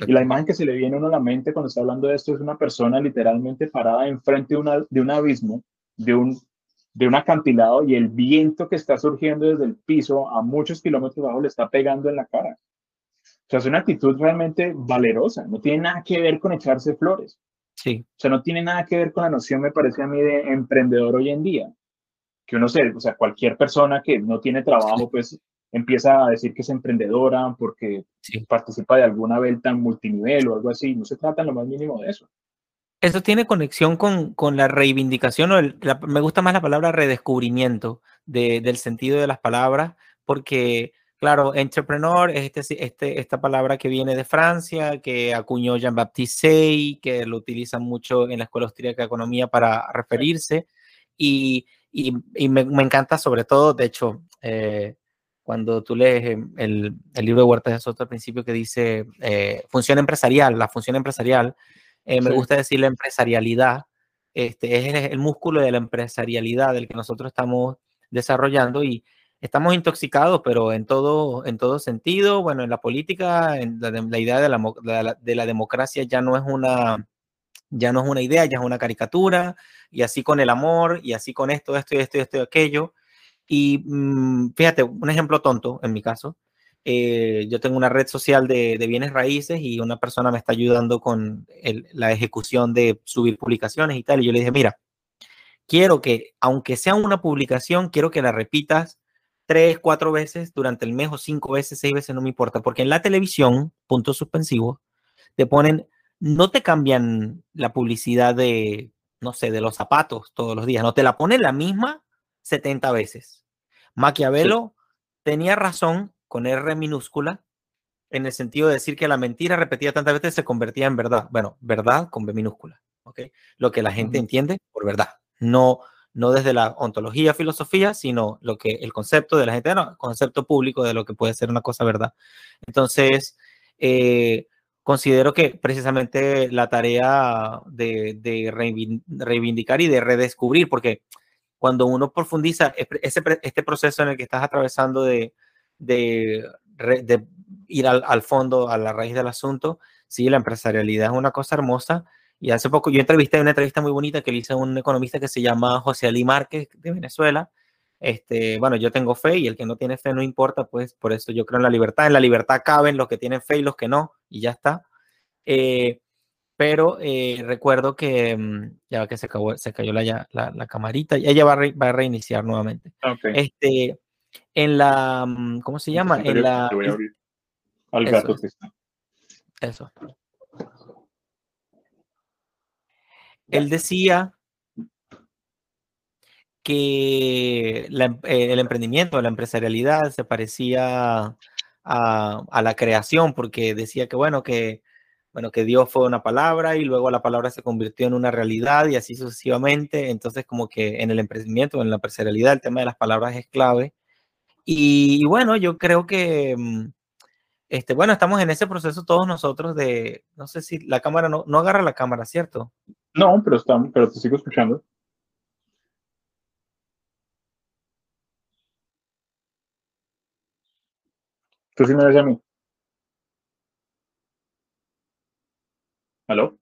Y la imagen que se le viene a uno a la mente cuando está hablando de esto es una persona literalmente parada enfrente de, una, de un abismo, de un, de un acantilado y el viento que está surgiendo desde el piso a muchos kilómetros abajo le está pegando en la cara. Sea, es una actitud realmente valerosa, no tiene nada que ver con echarse flores. Sí. O sea, no tiene nada que ver con la noción, me parece a mí, de emprendedor hoy en día que uno se, o sea, cualquier persona que no tiene trabajo, pues empieza a decir que es emprendedora porque participa de alguna venta en multinivel o algo así. No se trata en lo más mínimo de eso. Eso tiene conexión con, con la reivindicación, o me gusta más la palabra redescubrimiento de, del sentido de las palabras, porque, claro, entrepreneur es este, este, esta palabra que viene de Francia, que acuñó Jean-Baptiste Say, que lo utilizan mucho en la Escuela Austríaca de Economía para referirse. Y, y, me, encanta sobre todo, de hecho, eh, cuando tú lees em, el, el, libro de Huerta de Soto al principio que dice eh, función empresarial, la función empresarial, eh, me gusta decir la empresarialidad, este, es el, músculo de la empresarialidad del que nosotros estamos desarrollando y estamos intoxicados, pero en todo, en todo sentido, bueno, en la política, en la, la idea de la, de la democracia ya no es una ya no es una idea, ya es una caricatura, y así con el amor, y así con esto, esto esto esto aquello. Y mm, fíjate, un ejemplo tonto en mi caso. Eh, yo tengo una red social de, bienes raíces y una persona me está ayudando con la ejecución de subir publicaciones y tal. Y yo le dije, mira, quiero que, aunque sea una publicación, quiero que la repitas tres, cuatro veces durante el mes o cinco veces, seis veces, no me importa, porque en la televisión, punto suspensivo, te ponen no te cambian la publicidad de, no sé, de los zapatos todos los días, no te la ponen la misma 70 veces. Maquiavelo tenía razón con R minúscula en el sentido de decir que la mentira repetida tantas veces se convertía en verdad. Bueno, verdad con B minúscula, ¿ok? Lo que la gente entiende por verdad, no no desde la ontología, filosofía, sino lo que el concepto de la gente, no, el concepto público de lo que puede ser una cosa verdad. Entonces, eh, considero que precisamente la tarea de, reivindicar y de redescubrir, porque cuando uno profundiza ese, este proceso en el que estás atravesando de, ir al, fondo, a la raíz del asunto, sí, la empresarialidad es una cosa hermosa. Y hace poco yo entrevisté una entrevista muy bonita que le hice a un economista que se llama José Ali Márquez de Venezuela. Este, bueno, yo tengo fe y el que no tiene fe no importa, pues por eso yo creo en la libertad. En la libertad caben los que tienen fe y los que no y ya está. Eh, pero eh, recuerdo que mm, ya que se, acabó, se cayó la, la, camarita, y ella va a, va a reiniciar nuevamente. Este, en la, mm, ¿cómo se llama? En la... Al gato Eso. Él decía que em, eh, el emprendimiento, la empresarialidad se parecía a, la creación, porque decía que, bueno, que, bueno, que Dios fue una palabra y luego la palabra se convirtió en una realidad y así sucesivamente. Entonces, como que en el emprendimiento, en la empresarialidad, el tema de las palabras es clave. Y, bueno, yo creo que, mm, este, bueno, estamos en ese proceso todos nosotros de, no sé si la cámara no, no agarra la cámara, ¿cierto? No, pero, estamos, pero te sigo escuchando. Tú sí me ves a mí. ¿Aló?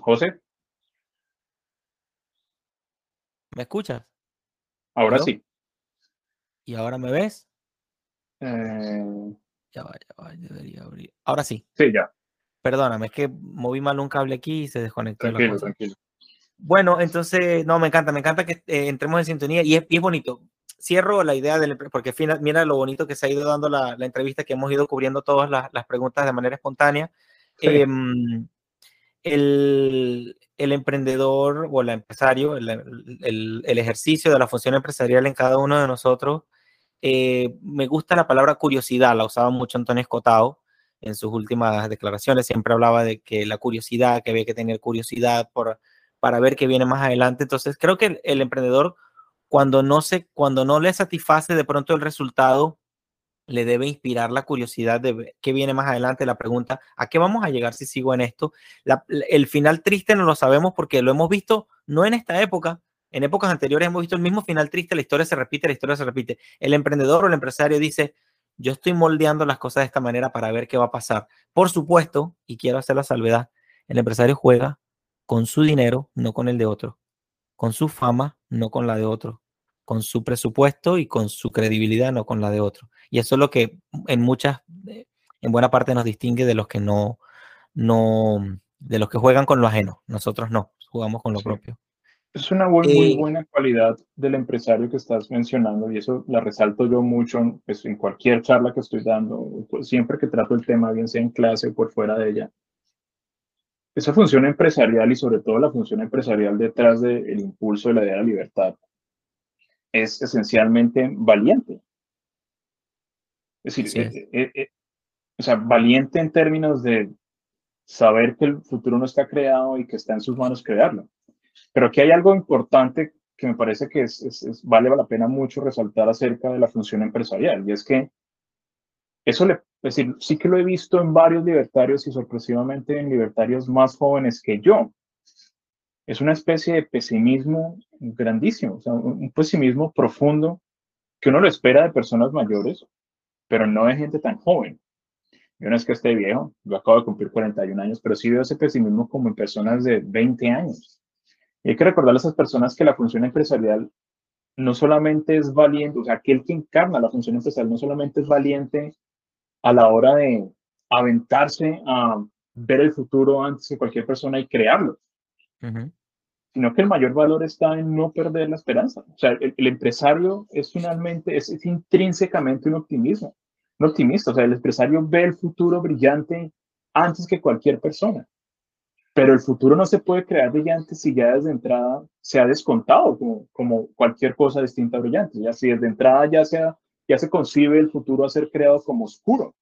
José, ¿Me escuchas? ahora ¿Aló? sí. ¿Y ahora me ves? Eh, Ya va, ya va, debería abrir. Ahora sí. sí, ya. Perdóname, es que moví mal un cable aquí y se desconectó Tranquilo, tranquilo. Bueno, entonces, no, me encanta, me encanta que eh, entremos en sintonía y es, y es bonito. Cierro la idea del, porque fina- mira lo bonito que se ha ido dando la, la entrevista, que hemos ido cubriendo todas las, las preguntas de manera espontánea. Sí. Em, el, el emprendedor o el empresario, el, el- ejercicio de la función empresarial en cada uno de nosotros, eh, me gusta la palabra curiosidad, la usaba mucho Antonio Escotado en sus últimas declaraciones, siempre hablaba de que la curiosidad, que había que tener curiosidad por, para ver qué viene más adelante. Entonces, creo que el, el emprendedor, cuando no, se, cuando no le satisface de pronto el resultado, le debe inspirar la curiosidad de qué viene más adelante, la pregunta, ¿a qué vamos a llegar si sigo en esto? El final triste no lo sabemos porque lo hemos visto no en esta época, en épocas anteriores hemos visto el mismo final triste, la historia se repite, la historia se repite. El emprendedor o el empresario dice, yo estoy moldeando las cosas de esta manera para ver qué va a pasar. Por supuesto, y quiero hacer la salvedad, el empresario juega con su dinero, no con el de otro, con su fama, no con la de otro, con su presupuesto y con su credibilidad, no con la de otro. Y eso es lo que en muchas, eh, en buena parte nos distingue de los que no, no, de los que juegan con lo ajeno. Nosotros no, jugamos con lo Sí. propio. Es una muy Eh, buena cualidad del empresario que estás mencionando y eso la resalto yo mucho pues, en cualquier charla que estoy dando, pues, siempre que trato el tema, bien sea en clase o por fuera de ella. Esa función empresarial y sobre todo la función empresarial detrás del impulso de la idea de la libertad es esencialmente valiente. Es decir, eh, eh, eh, o sea, valiente en términos de saber que el futuro no está creado y que está en sus manos crearlo. Pero aquí hay algo importante que me parece que es, es- es- vale la pena mucho resaltar acerca de la función empresarial, y es que eso le, es decir, sí que lo he visto en varios libertarios y sorpresivamente en libertarios más jóvenes que yo. Es una especie de pesimismo grandísimo, o sea, un, un pesimismo profundo que uno lo espera de personas mayores, pero no de gente tan joven. Yo no es que esté viejo, yo acabo de cumplir 41 años, pero sí veo ese pesimismo como en personas de 20 años. Y hay que recordarle a esas personas que la función empresarial no solamente es valiente, o sea, aquel que encarna la función empresarial no solamente es valiente a la hora de aventarse a ver el futuro antes que cualquier persona y crearlo, Ujú. Sino que el mayor valor está en no perder la esperanza. O sea, el, el empresario es finalmente, es, es intrínsecamente un optimismo, un optimista. O sea, el empresario ve el futuro brillante antes que cualquier persona. Pero el futuro no se puede crear brillante si ya desde entrada se ha descontado como, como cualquier cosa distinta a brillante. Ya si desde entrada ya se, ha- ya se concibe el futuro a ser creado como oscuro.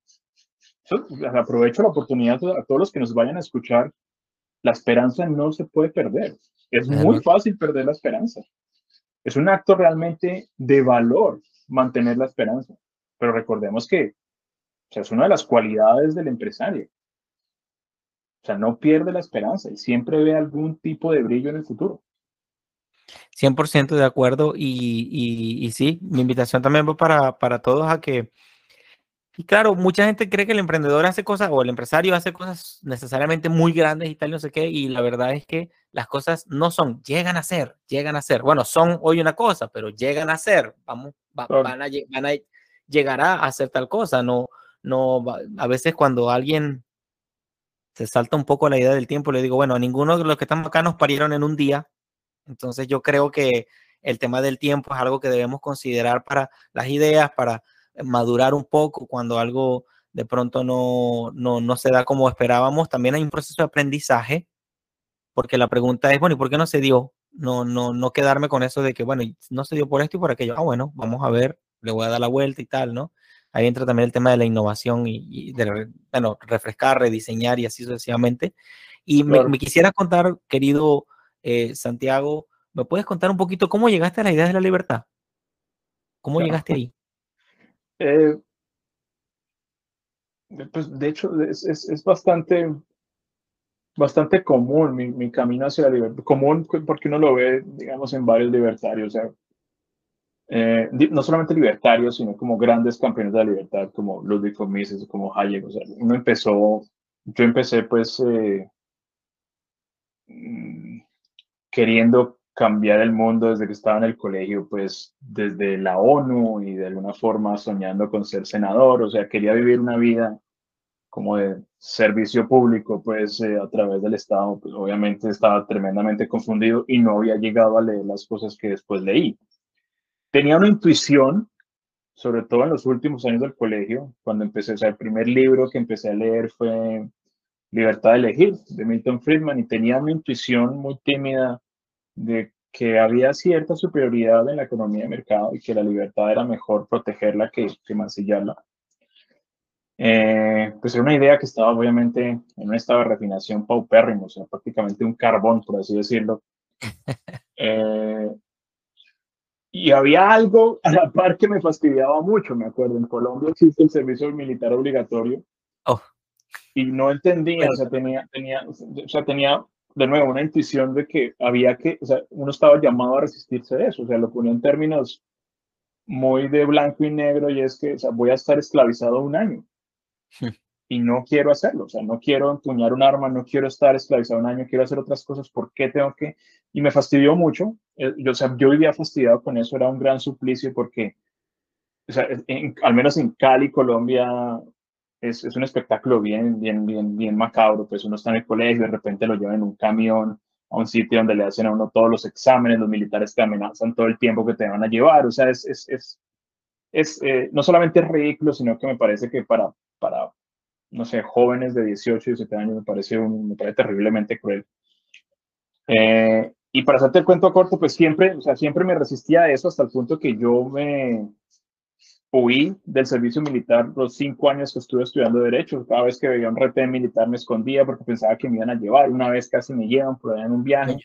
Aprovecho la oportunidad a todos los que nos vayan a escuchar. La esperanza no se puede perder. Es muy fácil perder la esperanza. Es un acto realmente de valor mantener la esperanza. Pero recordemos que o sea, es una de las cualidades del empresario. O sea, no pierde la esperanza y siempre ve algún tipo de brillo en el futuro. 100% de acuerdo y, y, y sí, mi invitación también va para, para todos a que, y claro, mucha gente cree que el emprendedor hace cosas o el empresario hace cosas necesariamente muy grandes y tal, no sé qué, y la verdad es que las cosas no son, llegan a ser, llegan a ser. Bueno, son hoy una cosa, pero llegan a ser, vamos, va- van, a, van a llegará a hacer tal cosa, no, no, a veces cuando alguien se salta un poco la idea del tiempo, le digo, bueno, a ninguno de los que estamos acá nos parieron en un día, entonces yo creo que el tema del tiempo es algo que debemos considerar para las ideas, para madurar un poco cuando algo de pronto no, no, no se da como esperábamos. También hay un proceso de aprendizaje, porque la pregunta es, bueno, ¿y por qué no se dio? No, no, no quedarme con eso de que, bueno, no se dio por esto y por aquello. Ah, bueno, vamos a ver, le voy a dar la vuelta y tal, ¿no? Ahí entra también el tema de la innovación y, y de, bueno, refrescar, rediseñar y así sucesivamente. Y me, Claro. me quisiera contar, querido eh, Santiago, ¿me puedes contar un poquito cómo llegaste a la idea de la libertad? ¿Cómo Claro. llegaste ahí? Eh, pues de hecho es, es, es bastante, bastante común mi, mi, camino hacia la libertad. Común porque uno lo ve, digamos, en varios libertarios. O sea, eh, no solamente libertarios, sino como grandes campeones de la libertad, como Ludwig von Mises, como Hayek. O sea, uno empezó, yo empecé pues eh, mm, queriendo cambiar el mundo desde que estaba en el colegio, pues desde la ONU y de alguna forma soñando con ser senador, o sea, quería vivir una vida como de servicio público, pues eh, a través del Estado, pues obviamente estaba tremendamente confundido y no había llegado a leer las cosas que después leí. Tenía una intuición, sobre todo en los últimos años del colegio, cuando empecé, o sea, el primer libro que empecé a leer fue Libertad de elegir, de Milton Friedman, y tenía una intuición muy tímida de que había cierta superioridad en la economía de mercado y que la libertad era mejor protegerla que, que mancillarla. Eh, pues era una idea que estaba obviamente en un estado de refinación paupérrimo, o sea, prácticamente un carbón, por así decirlo. *laughs* Eh, y había algo a la par que me fastidiaba mucho, me acuerdo. En Colombia existe el servicio militar obligatorio. Oh. Y no entendía, o sea, tenía, tenía, o sea, tenía de nuevo una intuición de que había que, o sea, uno estaba llamado a resistirse de eso. O sea, lo ponía en términos muy de blanco y negro y es que, o sea, voy a estar esclavizado un año. y no quiero hacerlo, o sea, no quiero empuñar un arma, no quiero estar esclavizado un año, quiero hacer otras cosas, ¿por qué tengo que? Y me fastidió mucho, eh, yo, o sea, yo vivía fastidiado con eso, era un gran suplicio porque, o sea, al menos en Cali, Colombia, es, es, un espectáculo bien, bien, bien, bien macabro, pues uno está en el colegio, de repente lo llevan en un camión a un sitio donde le hacen a uno todos los exámenes, los militares te amenazan todo el tiempo que te van a llevar, o sea, es, es, es, es eh, no solamente es ridículo, sino que me parece que para, para no sé, jóvenes de 18 y 17 años, me parece, un, me parece terriblemente cruel. Eh, y para hacerte el cuento corto, pues siempre, o sea, siempre me resistía a eso hasta el punto que yo me huí del servicio militar los cinco años que estuve estudiando Derecho. Cada vez que veía un retén militar me escondía porque pensaba que me iban a llevar. Una vez casi me llevan por ahí en un viaje.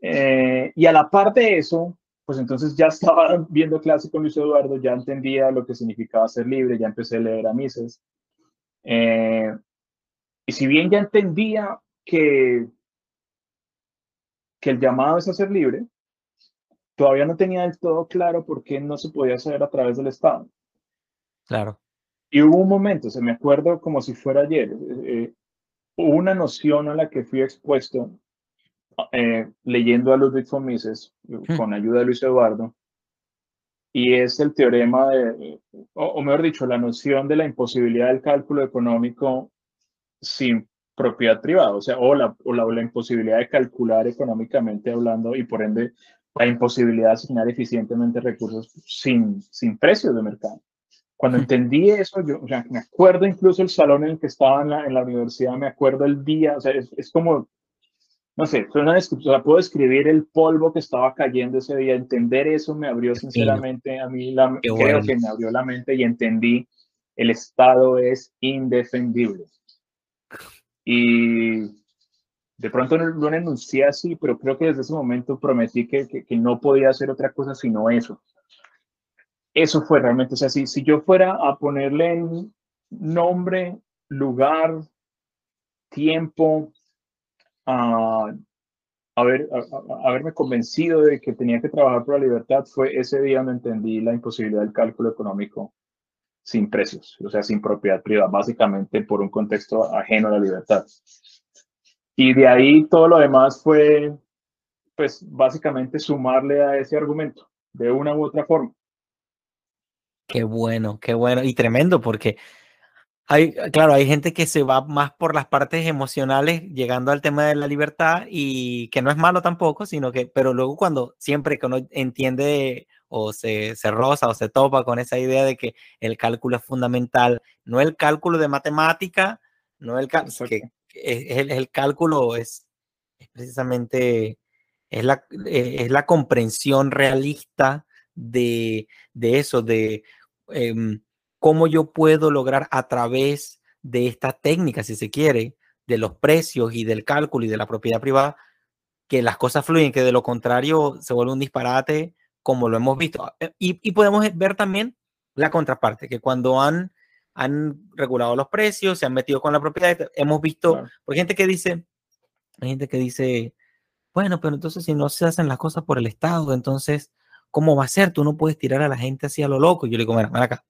Eh, y a la par de eso, pues entonces ya *laughs* estaba viendo clase con Luis Eduardo, ya entendía lo que significaba ser libre, ya empecé a leer a Mises. Eh, y si bien ya entendía que, que el llamado es a ser libre, todavía no tenía del todo claro por qué no se podía hacer a través del Estado. Claro. Y hubo un momento, se me acuerdo como si fuera ayer, eh, hubo una noción a la que fui expuesto eh, leyendo a Ludwig von Mises, hmm. con ayuda de Luis Eduardo, y es el teorema de, o, mejor dicho, la noción de la imposibilidad del cálculo económico sin propiedad privada, o sea, o la, o la, imposibilidad de calcular económicamente hablando y por ende la imposibilidad de asignar eficientemente recursos sin, sin precios de mercado. Cuando entendí eso, yo o sea, me acuerdo incluso el salón en el que estaba en la, en la universidad, me acuerdo el día, o sea, es, es como no sé, fue una descripción, puedo escribir el polvo que estaba cayendo ese día, entender eso me abrió sinceramente a mí, la, creo que me abrió la mente y entendí, el Estado es indefendible. Y de pronto no lo enuncié así, pero creo que desde ese momento prometí que, que, no podía hacer otra cosa sino eso. Eso fue realmente, o sea, si, si yo fuera a ponerle nombre, lugar, tiempo, a, haber, haberme convencido de que tenía que trabajar por la libertad fue ese día donde entendí la imposibilidad del cálculo económico sin precios, o sea, sin propiedad privada, básicamente por un contexto ajeno a la libertad. Y de ahí todo lo demás fue, pues, básicamente sumarle a ese argumento, de una u otra forma. Qué bueno, qué bueno y tremendo, porque hay, claro, hay gente que se va más por las partes emocionales llegando al tema de la libertad y que no es malo tampoco, sino que, pero luego cuando siempre que uno entiende o se, se roza o se topa con esa idea de que el cálculo es fundamental, no el cálculo de matemática, no el cálculo, que es, el, cálculo es, precisamente, es la, eh, es la comprensión realista de, de eso, de... Em, cómo yo puedo lograr a través de esta técnica, si se quiere, de los precios y del cálculo y de la propiedad privada, que las cosas fluyen, que de lo contrario se vuelve un disparate, como lo hemos visto. Eh, y, podemos ver también la contraparte, que cuando han, han regulado los precios, se han metido con la propiedad. Hemos visto, por gente que dice, hay gente que dice, bueno, pero entonces si no se hacen las cosas por el Estado, entonces, ¿cómo va a ser? Tú no puedes tirar a la gente así a lo loco. Yo le digo, mira, acá.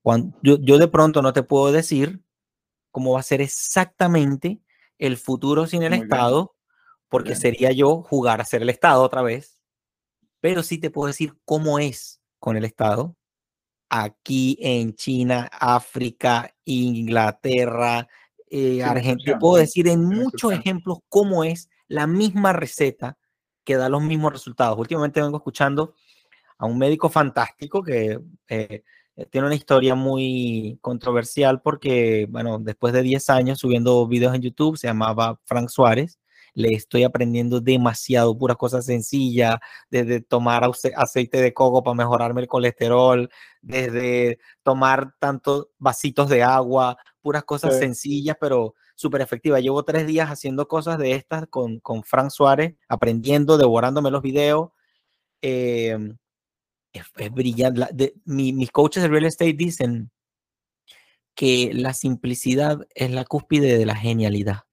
Cuando, yo, yo de pronto no te puedo decir cómo va a ser exactamente el futuro sin el Estado, porque sería yo jugar a ser el Estado otra vez, pero sí te puedo decir cómo es con el Estado aquí en China, África, Inglaterra, eh, Argentina. Puedo decir en muchos ejemplos cómo es la misma receta que da los mismos resultados. Últimamente vengo escuchando a un médico fantástico que eh, tiene una historia muy controversial porque, bueno, después de 10 años subiendo videos en YouTube, se llamaba Frank Suárez, le estoy aprendiendo demasiado, puras cosas sencillas, desde tomar aceite de coco para mejorarme el colesterol, desde tomar tantos vasitos de agua, puras cosas sencillas, pero súper efectivas. Llevo tres días haciendo cosas de estas con, con Frank Suárez, aprendiendo, devorándome los videos. Em, es, brillante. mis coaches de real estate dicen que la simplicidad es la cúspide de la genialidad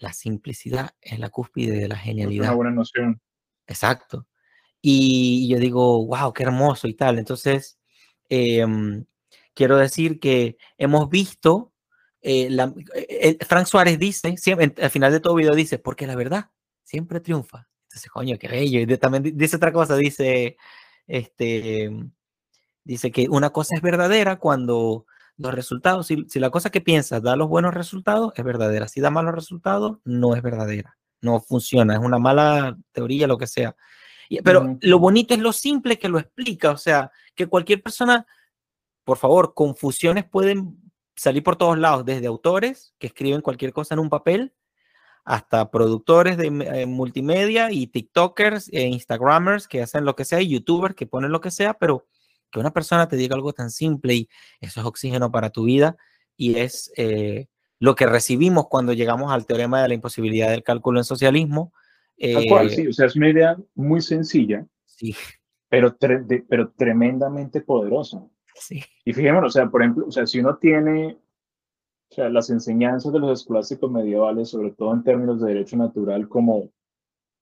la simplicidad es la cúspide de la genialidad. Es una buena noción. Exacto. Y yo digo, wow, qué hermoso y tal. Entonces, em, quiero decir que hemos visto, eh, eh, eh, Frank Suárez dice, siempre, al final de todo video dice, porque la verdad siempre triunfa. Entonces, coño, qué bello. Y también dice otra cosa, dice, este, dice que una cosa es verdadera cuando los resultados, si, la cosa que piensas da los buenos resultados, es verdadera. Si da malos resultados, no es verdadera. No funciona. Es una mala teoría, lo que sea. Pero lo bonito es lo simple que lo explica. O sea, que cualquier persona, por favor, confusiones pueden salir por todos lados, desde autores que escriben cualquier cosa en un papel, hasta productores de eh, multimedia y TikTokers e Instagramers que hacen lo que sea, y YouTubers que ponen lo que sea, pero que una persona te diga algo tan simple y eso es oxígeno para tu vida y es eh, lo que recibimos cuando llegamos al teorema de la imposibilidad del cálculo en socialismo. Tal cual, eh, sí, o sea, es una idea muy sencilla, sí. pero, pero tremendamente poderosa. Sí. Y fijémonos, o sea, por ejemplo, o sea, si uno tiene o sea, las enseñanzas de los escolásticos medievales, sobre todo en términos de derecho natural, como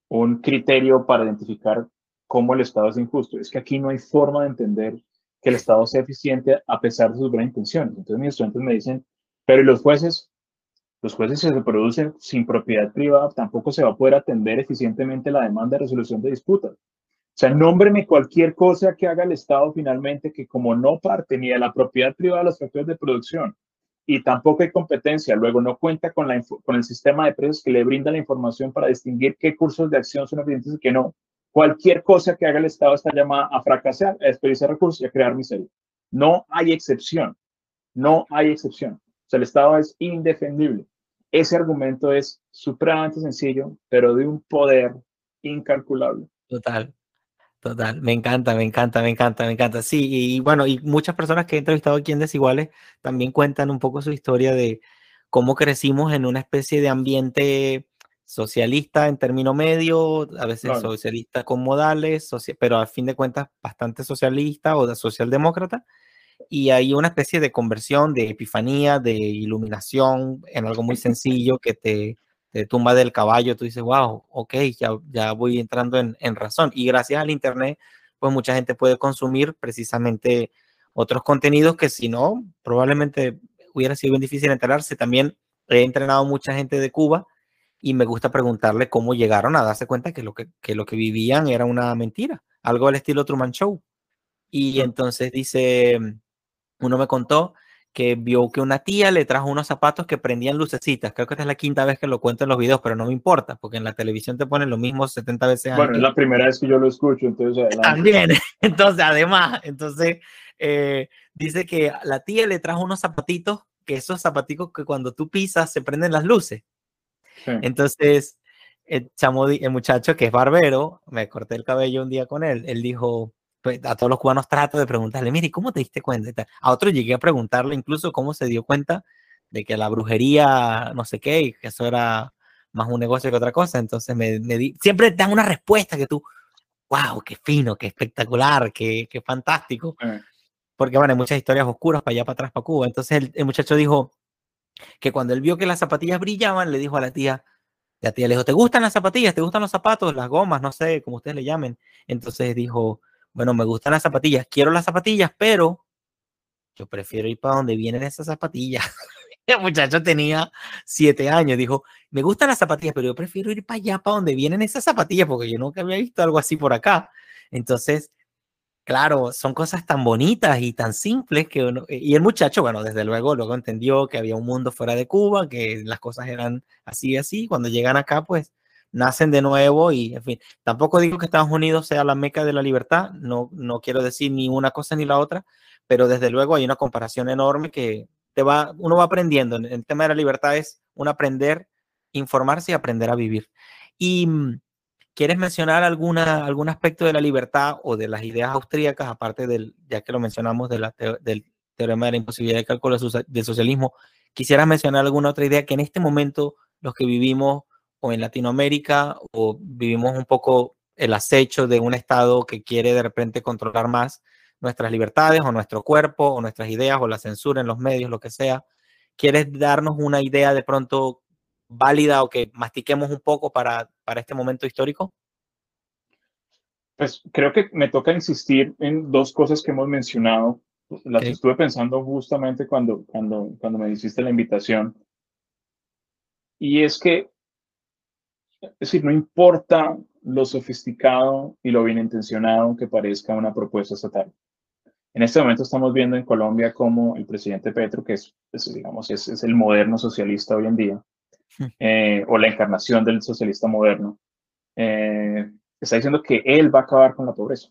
un criterio para identificar cómo el Estado es injusto. Es que aquí no hay forma de entender que el Estado sea eficiente a pesar de sus buenas intenciones. Entonces mis estudiantes me dicen, pero ¿y los jueces? Los jueces se producen sin propiedad privada, tampoco se va a poder atender eficientemente la demanda de resolución de disputas. O sea, nómbreme cualquier cosa que haga el Estado finalmente que como no parte ni de la propiedad privada de los factores de producción y tampoco hay competencia, luego no cuenta con, la, con el sistema de precios que le brinda la información para distinguir qué cursos de acción son eficientes y qué no, Cualquier cosa que haga el Estado está llamada a fracasar, a desperdiciar recursos y a crear miseria. No hay excepción. No hay excepción. O sea, el Estado es indefendible. Ese argumento es supremamente sencillo, pero de un poder incalculable. Total, total. Me encanta, me encanta, me encanta, me encanta. Sí, y bueno, y muchas personas que he entrevistado aquí en Desiguales también cuentan un poco su historia de cómo crecimos en una especie de ambiente socialista en término medio, a veces socialista con modales, pero al fin de cuentas bastante socialista o de socialdemócrata. Y hay una especie de conversión, de epifanía, de iluminación en algo muy *laughs* sencillo que te, te tumba del caballo. Tú dices, wow, ok, ya, ya voy entrando en, en razón. Y gracias al Internet, pues mucha gente puede consumir precisamente otros contenidos que si no, probablemente hubiera sido bien difícil enterarse. También he entrenado mucha gente de Cuba y me gusta preguntarle cómo llegaron a darse cuenta que lo que, lo que vivían era una mentira, algo al estilo Truman Show. Y entonces dice, uno me contó que vio que una tía le trajo unos zapatos que prendían lucecitas. Creo que esta es la quinta vez que lo cuento en los videos, pero no me importa, porque en la televisión te ponen lo mismo 70 veces. Bueno, es la primera vez que yo lo escucho, entonces *laughs* También, *laughs* entonces además, entonces eh, dice que la tía le trajo unos zapatitos, que esos zapatitos que cuando tú pisas se prenden las luces. Entonces, el, chamo, el muchacho que es barbero, me corté el cabello un día con él, él dijo, pues, a todos los cubanos trato de preguntarle, mire, ¿cómo te diste cuenta? A otro llegué a preguntarle incluso cómo se dio cuenta de que la brujería, no sé qué, y que eso era más un negocio que otra cosa. Entonces, me, me di, siempre dan una respuesta que tú, wow, qué fino, qué espectacular, qué, qué fantástico. porque bueno, hay muchas historias oscuras para allá, para atrás, para Cuba. Entonces el, muchacho dijo que cuando él vio que las zapatillas brillaban, le dijo a la tía, la tía le dijo, ¿te gustan las zapatillas? ¿Te gustan los zapatos? Las gomas, no sé, como ustedes le llamen. Entonces dijo, bueno, me gustan las zapatillas, quiero las zapatillas, pero yo prefiero ir para donde vienen esas zapatillas. *laughs* El muchacho tenía siete años, dijo, me gustan las zapatillas, pero yo prefiero ir para allá, para donde vienen esas zapatillas, porque yo nunca había visto algo así por acá. Entonces, claro, son cosas tan bonitas y tan simples que uno, y el muchacho, bueno, desde luego, luego entendió que había un mundo fuera de Cuba, que las cosas eran así y así, cuando llegan acá, pues nacen de nuevo y, en fin, tampoco digo que Estados Unidos sea la meca de la libertad, no, no quiero decir ni una cosa ni la otra, pero desde luego hay una comparación enorme que te va, uno va aprendiendo. El tema de la libertad es un aprender, informarse y aprender a vivir. Y mm, ¿Quieres mencionar alguna, algún aspecto de la libertad o de las ideas austríacas, aparte del, ya que lo mencionamos, del teorema de la imposibilidad de cálculo del socialismo? ¿Quisieras mencionar alguna otra idea que en este momento los que vivimos o en Latinoamérica o vivimos un poco el acecho de un Estado que quiere de repente controlar más nuestras libertades o nuestro cuerpo o nuestras ideas o la censura en los medios, lo que sea. ¿Quieres darnos una idea de pronto válida o que mastiquemos un poco para, para este momento histórico? Pues creo que me toca insistir en dos cosas que hemos mencionado. Las estuve pensando justamente cuando, cuando, cuando me hiciste la invitación. Y es que, es decir, no importa lo sofisticado y lo bien intencionado que parezca una propuesta estatal. En este momento estamos viendo en Colombia como el presidente Petro, que es, pues, digamos, es, es, el moderno socialista hoy en día. *laughs* eh, o la encarnación del socialista moderno, eh, está diciendo que él va a acabar con la pobreza.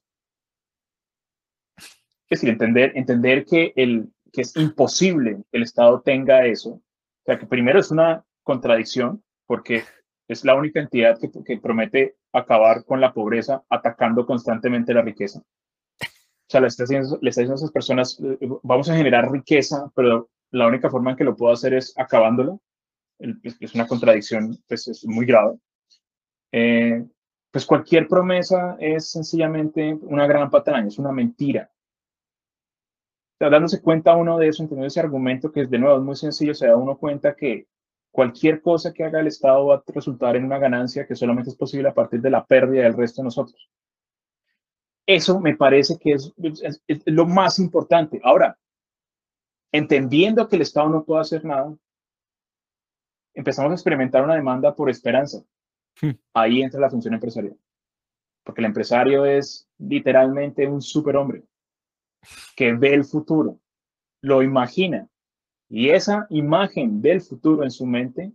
Es decir, entender, entender que, el, que es imposible que el Estado tenga eso. O sea, que primero es una contradicción, porque es la única entidad que, que promete acabar con la pobreza atacando constantemente la riqueza. O sea, le está, diciendo, le está diciendo a esas personas, eh, vamos a generar riqueza, pero la única forma en que lo puedo hacer es acabándolo. Es una contradicción, pues es muy grave. Eh, pues cualquier promesa es sencillamente una gran patraña, es una mentira. Dándose cuenta uno de eso, entendiendo ese argumento que es de nuevo es muy sencillo, se da uno cuenta que cualquier cosa que haga el Estado va a resultar en una ganancia que solamente es posible a partir de la pérdida del resto de nosotros. Eso me parece que es, lo más importante. Ahora, entendiendo que el Estado no puede hacer nada, empezamos a experimentar una demanda por esperanza. Hmm. Ahí entra la función empresarial. Porque el empresario es literalmente un superhombre que ve el futuro, lo imagina. Y esa imagen del futuro en su mente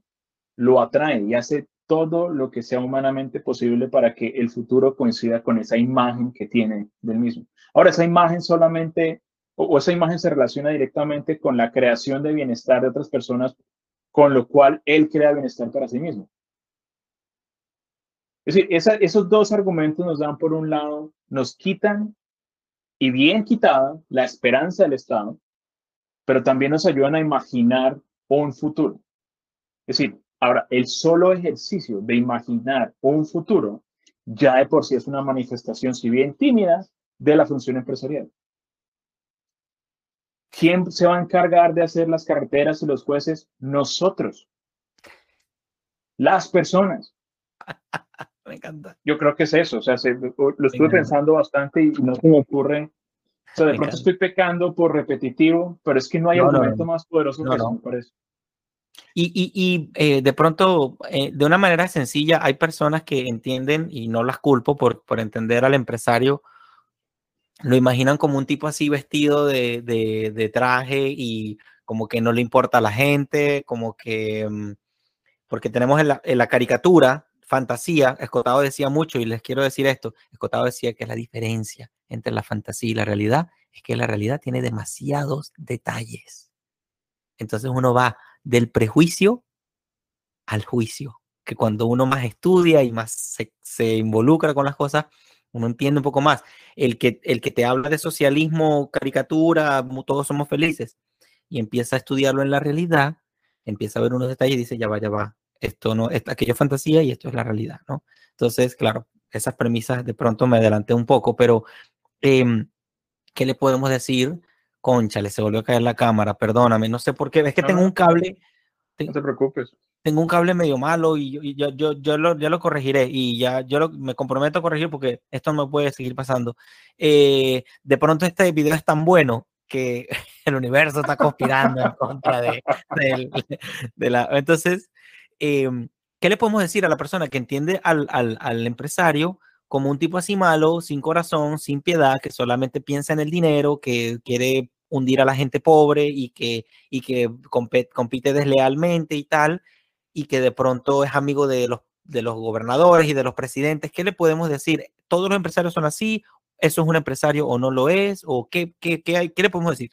lo atrae y hace todo lo que sea humanamente posible para que el futuro coincida con esa imagen que tiene del mismo. Ahora, esa imagen solamente, o, esa imagen se relaciona directamente con la creación de bienestar de otras personas, con lo cual él crea bienestar para sí mismo. Es decir, esos dos argumentos nos dan, por un lado, nos quitan y bien quitada la esperanza del Estado, pero también nos ayudan a imaginar un futuro. Es decir, Ahora, el solo ejercicio de imaginar un futuro ya de por sí es una manifestación, si bien tímida, de la función empresarial. ¿Quién se va a encargar de hacer las carreteras y los jueces? Nosotros. Las personas. *laughs* me encanta. Yo creo que es eso. O sea, lo estuve pensando bastante y no se me ocurre. O sea, de pronto estoy pecando por repetitivo, pero es que no hay argumento más poderoso que eso, me parece. Y, eh, de pronto, eh, de una manera sencilla, hay personas que entienden, y no las culpo por, por entender al empresario, lo imaginan como un tipo así vestido de, de, traje y como que no le importa a la gente, como que, mm, porque tenemos en la, en la caricatura, fantasía, Escotado decía mucho, y les quiero decir esto, Escotado decía que la diferencia entre la fantasía y la realidad es que la realidad tiene demasiados detalles. Entonces uno va del prejuicio al juicio, que cuando uno más estudia y más se, involucra con las cosas, uno entiende un poco más. El que, el que te habla de socialismo, caricatura, todos somos felices, y empieza a estudiarlo en la realidad, empieza a ver unos detalles y dice, ya va, ya va, esto no, es aquello es fantasía y esto es la realidad, ¿no? Entonces, claro, esas premisas de pronto me adelanté un poco, pero em, ¿qué le podemos decir Concha, le se volvió a caer la cámara, perdóname, no sé por qué. Es que tengo un cable. No te preocupes. Tengo un cable medio malo y yo, yo, yo, lo, ya lo corregiré y ya yo me comprometo a corregir porque esto no puede seguir pasando. Eh, de pronto este video es tan bueno que *laughs* el universo está conspirando en contra de, de, la... Entonces, em, ¿qué le podemos decir a la persona que entiende al, al, al empresario como un tipo así malo, sin corazón, sin piedad, que solamente piensa en el dinero, que quiere hundir a la gente pobre y que, y que compite deslealmente y tal, y que de pronto es amigo de los, de los gobernadores y de los presidentes. ¿Qué le podemos decir? ¿Todos los empresarios son así? ¿Eso es un empresario o no lo es? ¿O qué, qué, qué, hay, qué le podemos decir?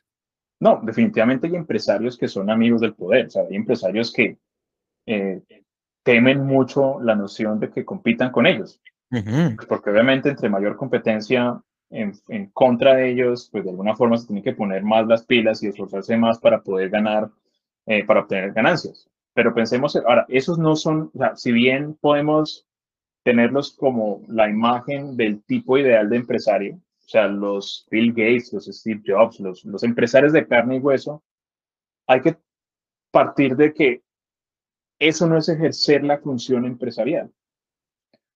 No, definitivamente hay empresarios que son amigos del poder, o sea, hay empresarios que eh, temen mucho la noción de que compitan con ellos. Porque obviamente entre mayor competencia en, en, contra de ellos, pues de alguna forma se tiene que poner más las pilas y esforzarse más para poder ganar, eh, para obtener ganancias. Pero pensemos, ahora, esos no son, o si bien podemos tenerlos como la imagen del tipo ideal de empresario, o sea, los Bill Gates, los Steve Jobs, los, los empresarios de carne y hueso, hay que partir de que eso no es ejercer la función empresarial.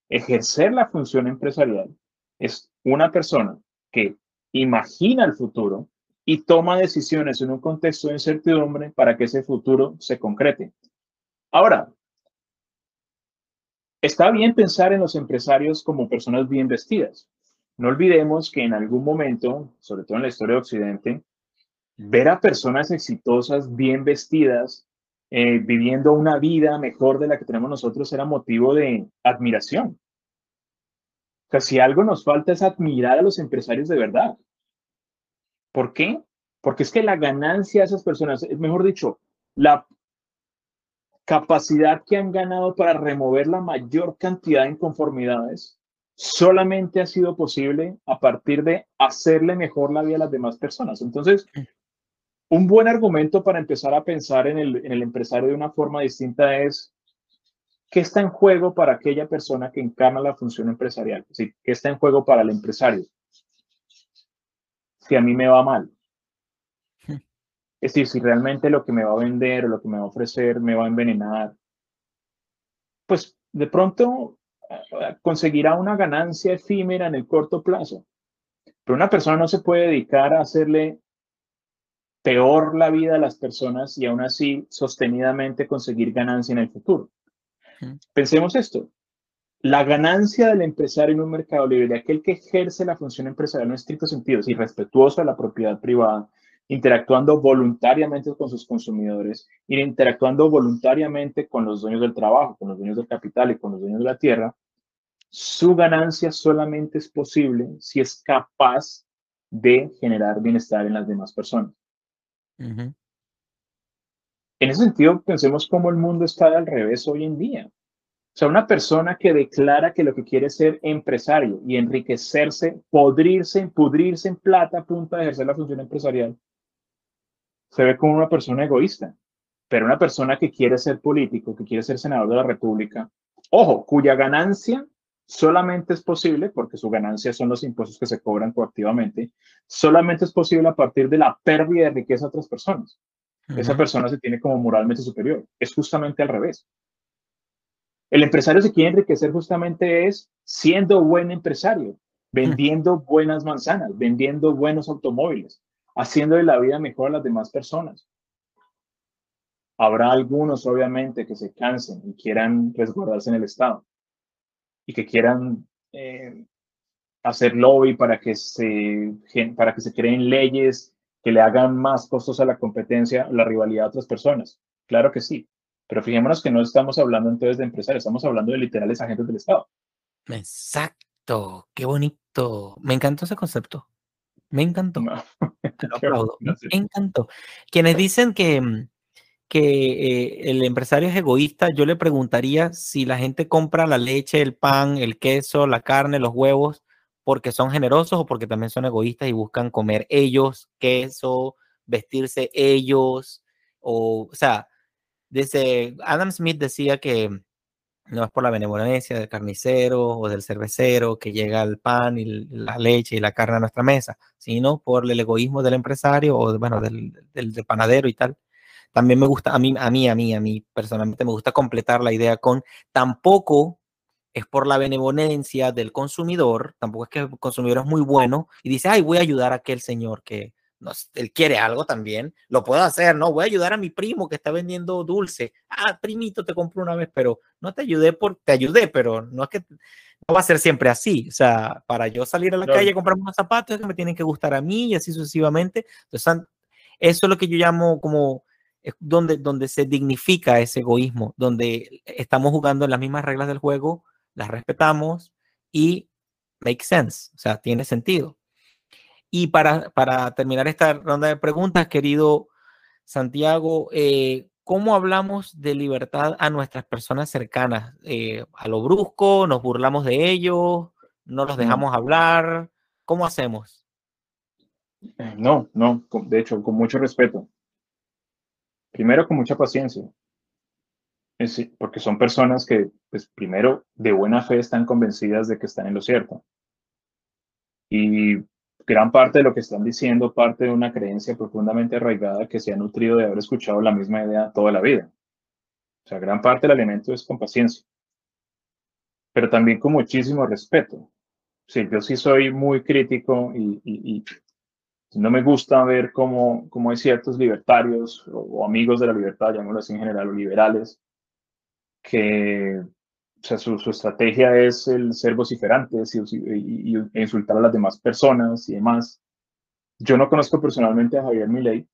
Ejercer la función empresarial es una persona que imagina el futuro y toma decisiones en un contexto de incertidumbre para que ese futuro se concrete. Ahora, está bien pensar en los empresarios como personas bien vestidas. No olvidemos que en algún momento, sobre todo en la historia de Occidente, ver a personas exitosas, bien vestidas, eh, viviendo una vida mejor de la que tenemos nosotros era motivo de admiración sea, si algo nos falta es admirar a los empresarios de verdad. ¿Por qué? Porque es que la ganancia de esas personas, mejor dicho, la capacidad que han ganado para remover la mayor cantidad de inconformidades solamente ha sido posible a partir de hacerle mejor la vida a las demás personas. Entonces, un buen argumento para empezar a pensar en el, en el empresario de una forma distinta es ¿Qué está en juego para aquella persona que encarna la función empresarial? ¿qué está en juego para el empresario? Si a mí me va mal. Hmm. Es decir, si realmente lo que me va a vender o lo que me va a ofrecer me va a envenenar, pues de pronto eh, conseguirá una ganancia efímera en el corto plazo. Pero una persona no se puede dedicar a hacerle peor la vida a las personas y aún así sostenidamente conseguir ganancia en el futuro. Pensemos esto. La ganancia del empresario en un mercado libre, aquel que ejerce la función empresarial en estricto sentido, y respetuoso de la propiedad privada, interactuando voluntariamente con sus consumidores y interactuando voluntariamente con los dueños del trabajo, con los dueños del capital y con los dueños de la tierra, su ganancia solamente es posible si es capaz de generar bienestar en las demás personas. En ese sentido, pensemos cómo el mundo está al revés hoy en día. O sea, una persona que declara que lo que quiere es ser empresario y enriquecerse, podrirse, pudrirse en plata a punta de ejercer la función empresarial, se ve como una persona egoísta. Pero una persona que quiere ser político, que quiere ser senador de la República, ojo, cuya ganancia solamente es posible, porque su ganancia son los impuestos que se cobran coactivamente, solamente es posible a partir de la pérdida de riqueza a otras personas esa persona se tiene como moralmente superior. Es justamente al revés. El empresario se quiere enriquecer justamente es siendo buen empresario, vendiendo buenas manzanas, vendiendo buenos automóviles, haciéndole la vida mejor a las demás personas. Habrá algunos, obviamente, que se cansen y quieran resguardarse en el Estado y que quieran eh, hacer lobby para que, se, para que se creen leyes que le hagan más costos a la competencia, la rivalidad a otras personas. Claro que sí, pero fijémonos que no estamos hablando entonces de empresarios, estamos hablando de literales agentes del Estado. Exacto, qué bonito. Me encantó ese concepto. Me encantó. *laughs* Me encantó. Quienes dicen que, que eh, el empresario es egoísta, yo le preguntaría si la gente compra la leche, el pan, el queso, la carne, los huevos porque son generosos o porque también son egoístas y buscan comer ellos queso, vestirse ellos, o, o sea, desde Adam Smith decía que no es por la benevolencia del carnicero o del cervecero que llega el pan y la leche y la carne a nuestra mesa, sino por el egoísmo del empresario o bueno, del, del, panadero y tal. También me gusta, a mí, a mí, a mí, a mí personalmente me gusta completar la idea con tampoco es por la benevolencia del consumidor, tampoco es que el consumidor es muy bueno y dice, ay, voy a ayudar a aquel señor que, él quiere algo también, lo puedo hacer, ¿no? Voy a ayudar a mi primo que está vendiendo dulce. Ah, primito, te compro una vez, pero no te ayudé por, te ayudé, pero no es que no va a ser siempre así. O sea, para yo salir a la calle a comprarme unos zapatos, que me tienen que gustar a mí y así sucesivamente. Entonces, eso es lo que yo llamo como donde, donde se dignifica ese egoísmo, donde estamos jugando en las mismas reglas del juego, las respetamos y make sense, o sea, tiene sentido. Y para, para terminar esta ronda de preguntas, querido Santiago, eh, ¿cómo hablamos de libertad a nuestras personas cercanas? Eh, ¿A lo brusco? ¿Nos burlamos de ellos? ¿No los dejamos hablar? ¿Cómo hacemos? Eh, no, no, de hecho, con mucho respeto. Primero, con mucha paciencia. porque son personas que, pues, primero, de buena fe están convencidas de que están en lo cierto. Y gran parte de lo que están diciendo parte de una creencia profundamente arraigada que se ha nutrido de haber escuchado la misma idea toda la vida. O sea, gran parte del alimento es con paciencia, pero también con muchísimo respeto. Sí, yo sí soy muy crítico y, no me gusta ver cómo, cómo hay ciertos libertarios o, amigos de la libertad, llamémoslo así en general, o liberales, que o sea, su, estrategia es el ser vociferantes y, insultar a las demás personas y demás. Yo no conozco personalmente a Javier Milei.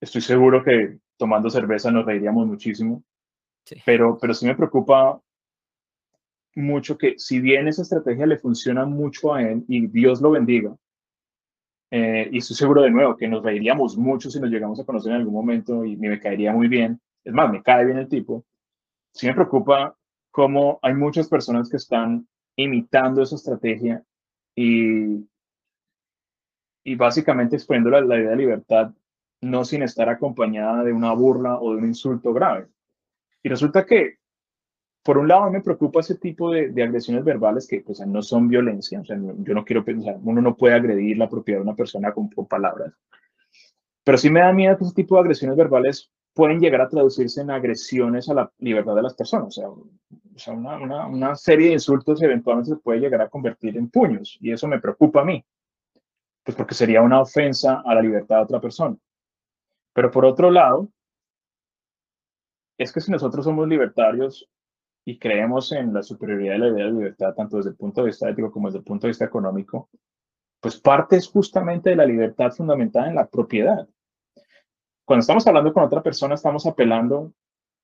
Estoy seguro que tomando cerveza nos reiríamos muchísimo. Pero, pero sí me preocupa mucho que si bien esa estrategia le funciona mucho a él y Dios lo bendiga, eh, y estoy seguro de nuevo que nos reiríamos mucho si nos llegamos a conocer en algún momento y me caería muy bien. Es más, me cae bien el tipo. Sí me preocupa cómo hay muchas personas que están imitando esa estrategia y, y básicamente exponiendo la, idea de libertad no sin estar acompañada de una burla o de un insulto grave. Y resulta que, por un lado, me preocupa ese tipo de, agresiones verbales que pues, no son violencia. O sea, yo no quiero pensar, uno no puede agredir la propiedad de una persona con, con palabras. Pero sí me da miedo que ese tipo de agresiones verbales pueden llegar a traducirse en agresiones a la libertad de las personas. O sea, una, una, serie de insultos eventualmente se puede llegar a convertir en puños y eso me preocupa a mí, pues porque sería una ofensa a la libertad de otra persona. Pero por otro lado, es que si nosotros somos libertarios y creemos en la superioridad de la idea de libertad, tanto desde el punto de vista ético como desde el punto de vista económico, pues parte es justamente de la libertad fundamentada en la propiedad. Cuando estamos hablando con otra persona, estamos apelando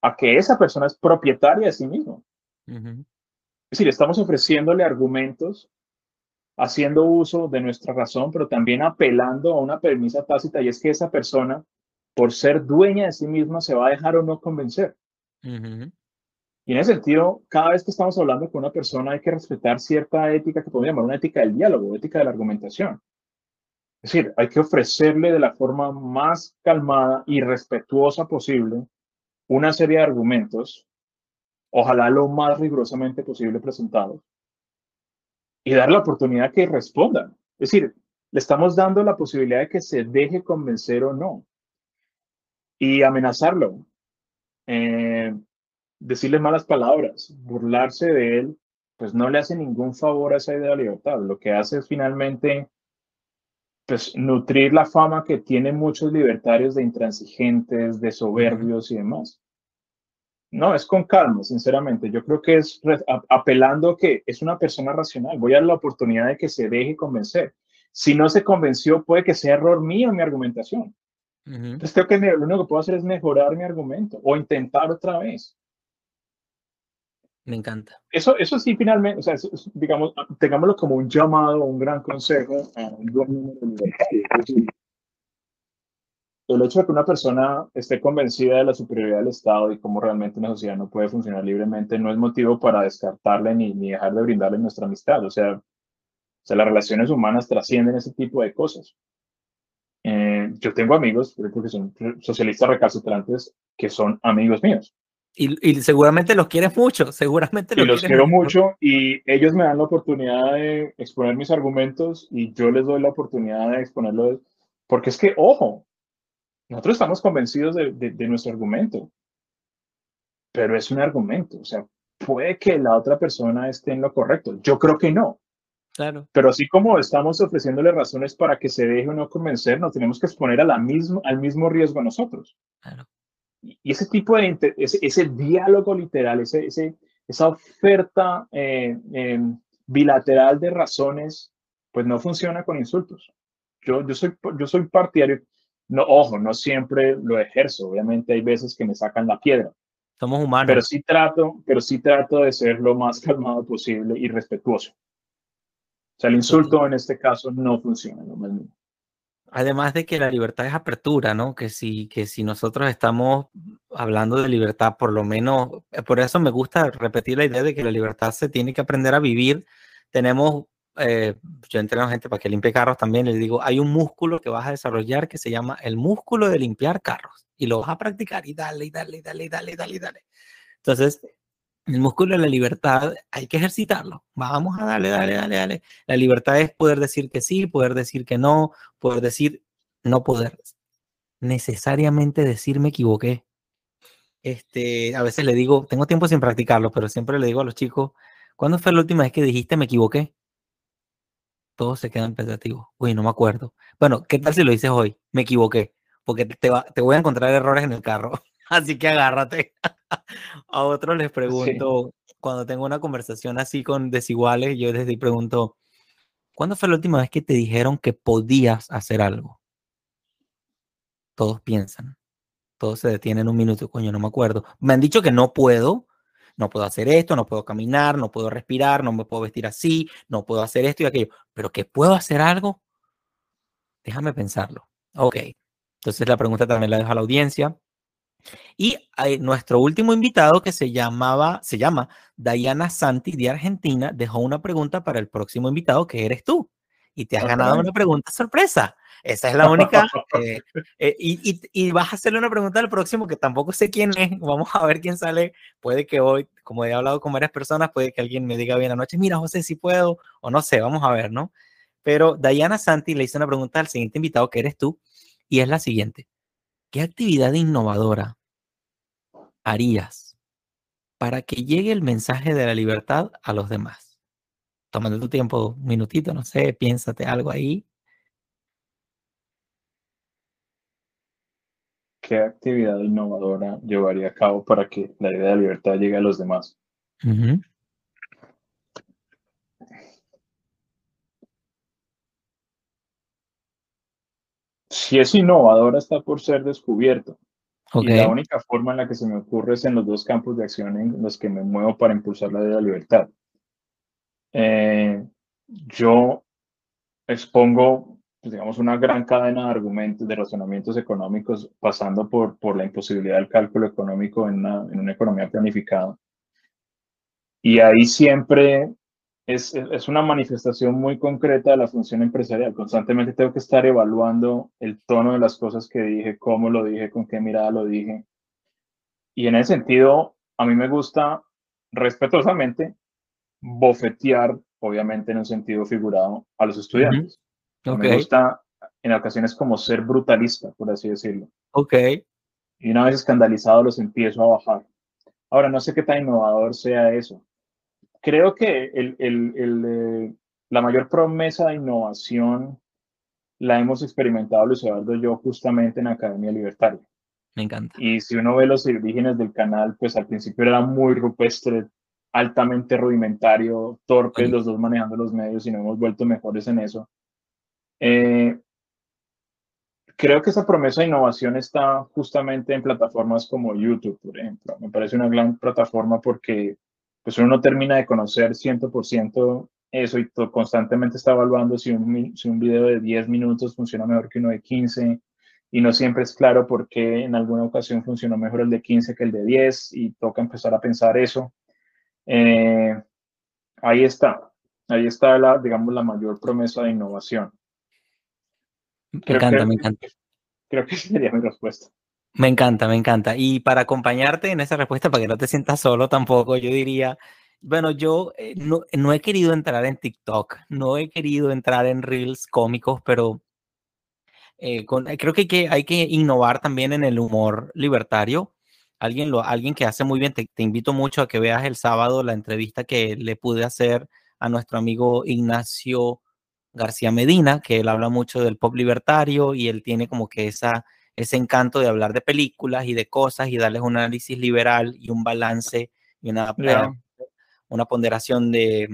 a que esa persona es propietaria de sí mismo. Es decir, estamos ofreciéndole argumentos, haciendo uso de nuestra razón, pero también apelando a una premisa tácita y es que esa persona, por ser dueña de sí misma, se va a dejar o no convencer. Y en ese sentido, cada vez que estamos hablando con una persona hay que respetar cierta ética que podemos llamar una ética del diálogo, ética de la argumentación. Es decir, hay que ofrecerle de la forma más calmada y respetuosa posible una serie de argumentos, ojalá lo más rigurosamente posible presentados, y dar la oportunidad que respondan. Es decir, le estamos dando la posibilidad de que se deje convencer o no. Y amenazarlo, eh, decirle malas palabras, burlarse de él, pues no le hace ningún favor a esa idea de libertad. Lo que hace es finalmente pues, nutrir la fama que tienen muchos libertarios de intransigentes, de soberbios y demás. No, es con calma, sinceramente. Yo creo que es apelando que es una persona racional. Voy a dar la oportunidad de que se deje convencer. Si no se convenció, puede que sea error mío en mi argumentación. Entonces creo que lo único que puedo hacer es mejorar mi argumento o intentar otra vez. Me encanta. Eso, eso sí, finalmente, o sea, digamos, tengámoslo como un llamado, un gran consejo El hecho de que una persona esté convencida de la superioridad del Estado y cómo realmente una sociedad no puede funcionar libremente no es motivo para descartarle ni, ni dejar de brindarle nuestra amistad. O sea, o sea, las relaciones humanas trascienden ese tipo de cosas. Eh, yo tengo amigos, creo que son socialistas recalcitrantes, que son amigos míos Y, seguramente los quieres mucho, seguramente y los quiero mucho. y ellos me dan la oportunidad de exponer mis argumentos y yo les doy la oportunidad de exponerlo, porque es que, ojo, nosotros estamos convencidos de, de nuestro argumento, pero es un argumento, o sea, puede que la otra persona esté en lo correcto, yo creo que no. Claro. Pero así como estamos ofreciéndole razones para que se deje o no convencer, nos tenemos que exponer a la misma, al mismo riesgo a nosotros. Claro. Y ese tipo de, ese, ese diálogo literal, ese, ese, esa oferta eh, em, bilateral de razones, pues no funciona con insultos. Yo, yo, soy, yo soy partidario, no, ojo, no siempre lo ejerzo, obviamente hay veces que me sacan la piedra. Somos humanos. Pero sí trato, pero sí trato de ser lo más *laughs* calmado posible y respetuoso. O sea, el insulto en este caso no funciona, mismo. Además de que la libertad es apertura, ¿no? Que si, que si nosotros estamos hablando de libertad, por lo menos, eh, por eso me gusta repetir la idea de que la libertad se tiene que aprender a vivir. Tenemos, eh, yo entreno gente para que limpie carros también, les digo, hay un músculo que vas a desarrollar que se llama el músculo de limpiar carros y lo vas a practicar y dale, y dale, y dale, y dale, y dale, y dale. Entonces, el músculo de la libertad hay que ejercitarlo. Vamos a darle, dale, dale, dale. La libertad es poder decir que sí, poder decir que no, poder decir no poder necesariamente decir me equivoqué. Este, a veces le digo, tengo tiempo sin practicarlo, pero siempre le digo a los chicos, ¿cuándo fue la última vez que dijiste me equivoqué? Todos se quedan pensativos. Uy, no me acuerdo. Bueno, ¿qué tal si lo dices hoy? Me equivoqué, porque te, te voy a encontrar errores en el carro. *laughs* Así que agárrate. A otros les pregunto, cuando tengo una conversación así con desiguales, yo desde ahí pregunto, ¿cuándo fue la última vez que te dijeron que podías hacer algo? Todos piensan, todos se detienen un minuto, coño, no me acuerdo. Me han dicho que no puedo, no puedo hacer esto, no puedo caminar, no puedo respirar, no me puedo vestir así, no puedo hacer esto y aquello, pero que puedo hacer algo, déjame pensarlo. Ok, entonces la pregunta también la dejo a la audiencia. Y nuestro último invitado, que se llamaba, se llama Diana Santi de Argentina, dejó una pregunta para el próximo invitado, que eres tú. Y te has ganado una pregunta sorpresa. Esa es la única. Eh, *laughs* eh, y, y, vas a hacerle una pregunta al próximo que tampoco sé quién es. *laughs* Vamos a ver quién sale. Puede que hoy, como he hablado con varias personas, puede que alguien me diga bien anoche, mira, José, si puedo, o no sé, vamos a ver, ¿no? Pero Diana Santi le hizo una pregunta al siguiente invitado, que eres tú, y es la siguiente. ¿Qué actividad innovadora harías para que llegue el mensaje de la libertad a los demás? Tómate tu tiempo, un minutito, no sé, piénsate algo ahí. ¿Qué actividad innovadora llevaría a cabo para que la idea de libertad llegue a los demás? Si es innovadora, está por ser descubierto. Y la única forma en la que se me ocurre es en los dos campos de acción en los que me muevo para impulsar la idea de libertad. Eh, yo expongo, pues, digamos, una gran cadena de argumentos, de razonamientos económicos, pasando por, por la imposibilidad del cálculo económico en una, en una economía planificada. Y ahí siempre es, es, una manifestación muy concreta de la función empresarial. Constantemente tengo que estar evaluando el tono de las cosas que dije, cómo lo dije, con qué mirada lo dije. Y en ese sentido, a mí me gusta respetuosamente bofetear, obviamente en un sentido figurado, a los estudiantes. Me gusta en ocasiones como ser brutalista, por así decirlo. Ok. Y una vez escandalizado los empiezo a bajar. Ahora, no sé qué tan innovador sea eso creo que el, el, el, eh, la mayor promesa de innovación la hemos experimentado Luis Eduardo y yo justamente en Academia Libertaria. Me encanta. Y si uno ve los orígenes del canal, pues al principio era muy rupestre, altamente rudimentario, torpes, los dos manejando los medios y no hemos vuelto mejores en eso. Eh, creo que esa promesa de innovación está justamente en plataformas como YouTube, por ejemplo. Me parece una gran plataforma porque pues uno no termina de conocer 100% eso y constantemente está evaluando si un, video de 10 minutos funciona mejor que uno de 15 y no siempre es claro por qué en alguna ocasión funcionó mejor el de 15 que el de 10 y toca empezar a pensar eso. Eh, ahí está, ahí está la, digamos, la mayor promesa de innovación. Me encanta, me *laughs* encanta. Creo que sería mi respuesta. Me encanta, me encanta. Y para acompañarte en esa respuesta, para que no te sientas solo tampoco, yo diría, bueno, yo eh, no, no, he querido entrar en TikTok, no he querido entrar en reels cómicos, pero eh, con, creo que hay, que hay que innovar también en el humor libertario. Alguien, lo, alguien que hace muy bien, te, te invito mucho a que veas el sábado la entrevista que le pude hacer a nuestro amigo Ignacio García Medina, que él habla mucho del pop libertario y él tiene como que esa ese encanto de hablar de películas y de cosas y darles un análisis liberal y un balance y una, una ponderación de,